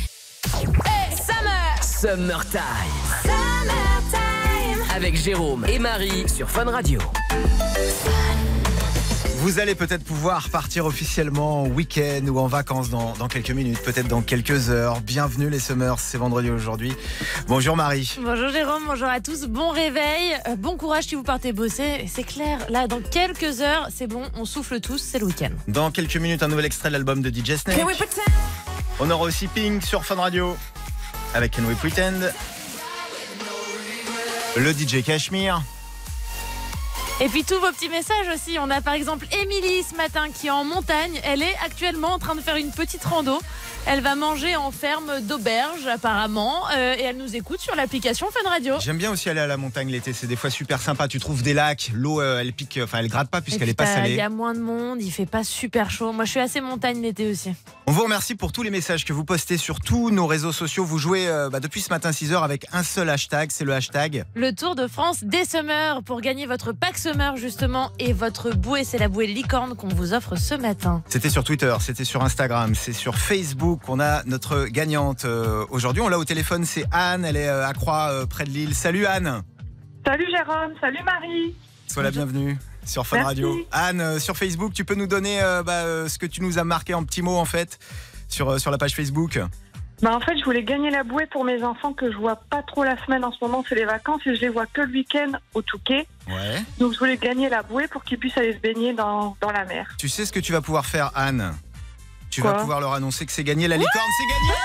Hey, summer Summertime. Summertime. Avec Jérôme et Marie sur Fun Radio. Vous allez peut-être pouvoir partir officiellement en week-end ou en vacances dans, dans quelques minutes, peut-être dans quelques heures. Bienvenue les Summers, c'est vendredi aujourd'hui. Bonjour Marie. Bonjour Jérôme, bonjour à tous, bon réveil, euh, bon courage si vous partez bosser. C'est clair, là dans quelques heures, c'est bon, on souffle tous, c'est le week-end. Dans quelques minutes, un nouvel extrait de l'album de DJ Snake. On aura aussi Pink sur Fun Radio avec Can We Pretend? Le DJ Cashmere. Et puis tous vos petits messages aussi. On a par exemple Émilie ce matin qui est en montagne. Elle est actuellement en train de faire une petite rando. Elle va manger en ferme d'auberge apparemment euh, et elle nous écoute sur l'application Fun Radio. J'aime bien aussi aller à la montagne l'été, c'est des fois super sympa. Tu trouves des lacs, l'eau euh, elle pique, enfin elle gratte pas puisqu'elle puis, est pas t'as- Il salée. y a moins de monde, il fait pas super chaud. Moi je suis assez montagne l'été aussi. On vous remercie pour tous les messages que vous postez sur tous nos réseaux sociaux. Vous jouez euh, bah, depuis ce matin 6h avec un seul hashtag, c'est le hashtag. Le Tour de France des Summers pour gagner votre pack Summer justement et votre bouée, c'est la bouée licorne qu'on vous offre ce matin. C'était sur Twitter, c'était sur Instagram, c'est sur Facebook. On a notre gagnante euh, aujourd'hui. On l'a au téléphone, c'est Anne. Elle est euh, à Croix, euh, près de Lille. Salut Anne. Salut Jérôme, salut Marie. Sois la bienvenue sur Fun Merci. Radio. Anne, sur Facebook, tu peux nous donner euh, bah, ce que tu nous as marqué en petits mots en fait sur, sur la page Facebook? Bah en fait, je voulais gagner la bouée pour mes enfants que je vois pas trop la semaine en ce moment, c'est les vacances et je les vois que le week-end au Touquet. Ouais. Donc je voulais gagner la bouée pour qu'ils puissent aller se baigner dans, dans la mer. Tu sais ce que tu vas pouvoir faire, Anne? Tu Quoi vas pouvoir leur annoncer que c'est gagné. La licorne, c'est gagné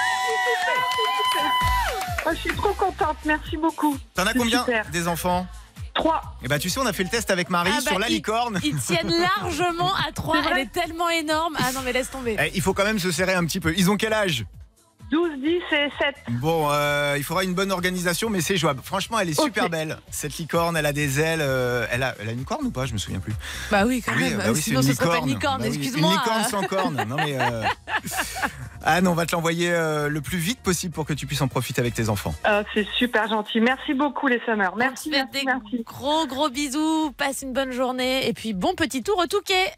Oh, je suis trop contente, merci beaucoup. T'en as combien super. des enfants Trois. Et bah tu sais, on a fait le test avec Marie Ah bah, sur la ils- licorne. Ils tiennent (laughs) largement à trois. Elle est tellement énorme. Ah non mais laisse tomber. Eh, il faut quand même se serrer un petit peu. Ils ont quel âge? 12, 10 et 7. Bon, euh, il faudra une bonne organisation, mais c'est jouable. Franchement, elle est super belle. Cette licorne, elle a des ailes. euh, elle, a, elle a une corne ou pas? Je me souviens plus. Bah oui, quand Oui, même. bah oui, c'est Sinon, une ce serait pas une licorne. licorne, Bah oui, excuse-moi. Une licorne sans corne. Non, mais. euh, (laughs) Anne, on va te l'envoyer euh, le plus vite possible pour que tu puisses en profiter avec tes enfants. Euh, c'est super gentil. Merci beaucoup les Summers. Merci, merci, des gros gros bisous. Passe une bonne journée et puis bon petit tour au Touquet.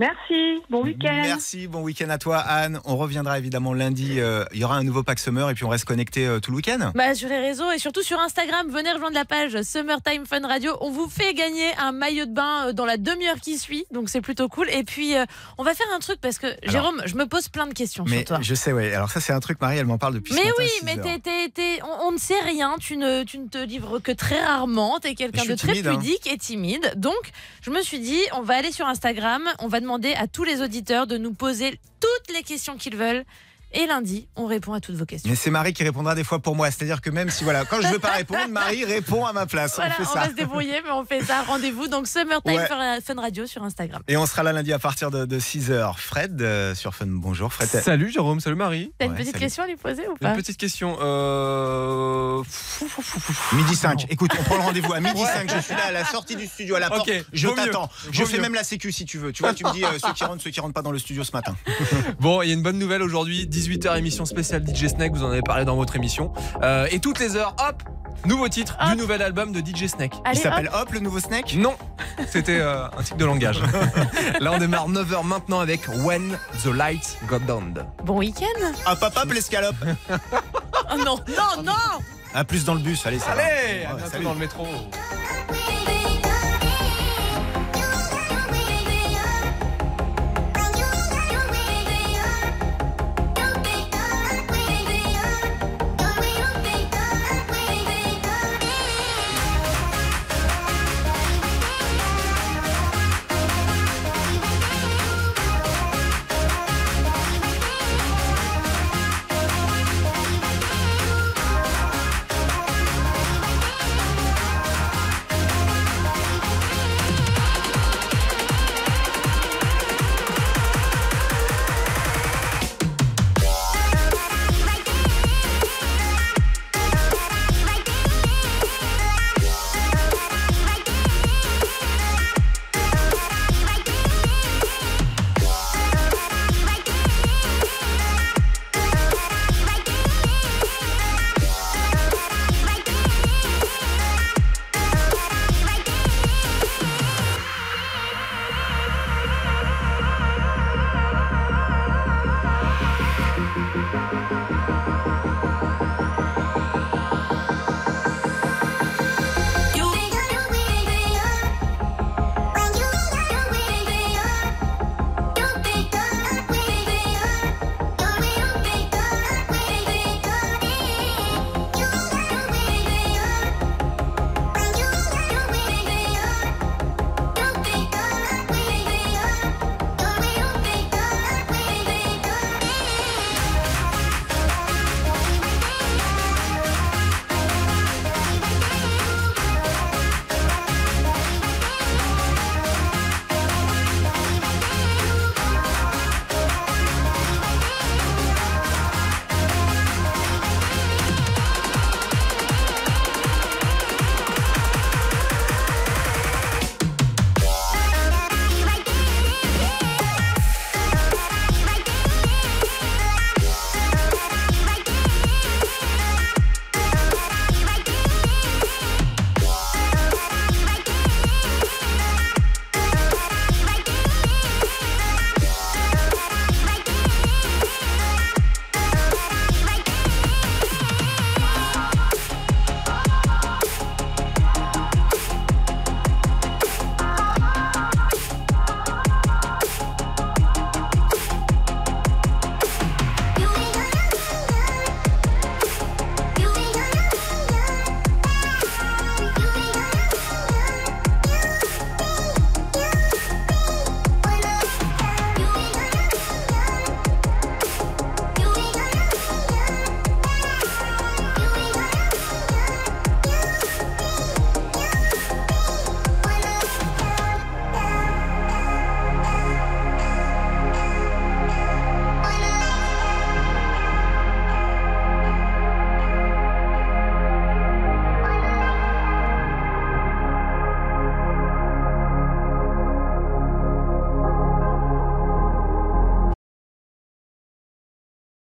Merci. Bon week-end. Merci, bon week-end à toi, Anne. On reviendra évidemment lundi. euh, Il y aura un nouveau pack Summer et puis on reste connecté euh, tout le week-end. Bah, sur les réseaux et surtout sur Instagram, venez rejoindre la page Summertime Fun Radio. On vous fait gagner un maillot de bain euh, dans la demi-heure qui suit, donc c'est plutôt cool. Et puis, euh, on va faire un truc parce que Jérôme, je me pose plein de questions Mais sur toi. je sais, ouais. Alors ça, c'est un truc, Marie, elle m'en parle depuis ce Mais matin, oui, 6 mais t'es- t'es- t'es- on, on ne sait rien, tu ne, tu ne te livres que très rarement, t'es quelqu'un de très timide, hein. pudique et timide. Donc, je me suis dit, on va aller sur Instagram, on va demander à tous les auditeurs de nous poser toutes les questions qu'ils veulent. Et lundi, on répond à toutes vos questions. Mais c'est Marie qui répondra des fois pour moi. C'est-à-dire que même si, voilà, quand je veux pas répondre, Marie répond à ma place. Voilà, on on, fait ça. va se débrouiller, mais on fait ça. Rendez-vous donc Summertime Ouais. Fun- Fun Radio sur Instagram. Et on sera là lundi à partir de, 6h. Fred euh, sur Fun. Bonjour, Fred. Salut Jérôme, salut Marie. T'as une Ouais, petite salut. question à lui poser ou Une pas? petite question. Euh... Midi 5. Écoute, on prend le rendez-vous à (laughs) midi 5. Je suis là à la sortie du studio, à la porte. Ok, je t'attends. Je fais mieux. même la sécu si tu veux. Tu vois, tu me dis euh, ceux qui rentrent, ceux qui rentrent pas dans le studio ce matin. (laughs) Bon, il y a une bonne nouvelle aujourd'hui. 18h émission spéciale DJ Snake, vous en avez parlé dans votre émission. Euh, et toutes les heures, hop, nouveau titre du nouvel album de DJ Snake. Allez, Il s'appelle hop. le nouveau snack Non, c'était euh, un titre de langage. (laughs) Là, on démarre 9h maintenant avec When the Light Got Down. Bon week-end hop, hop, l'escalope. Oh non, non, non À plus dans le bus. Allez, ça va. Allez, à Ouais, bientôt salut. dans le métro.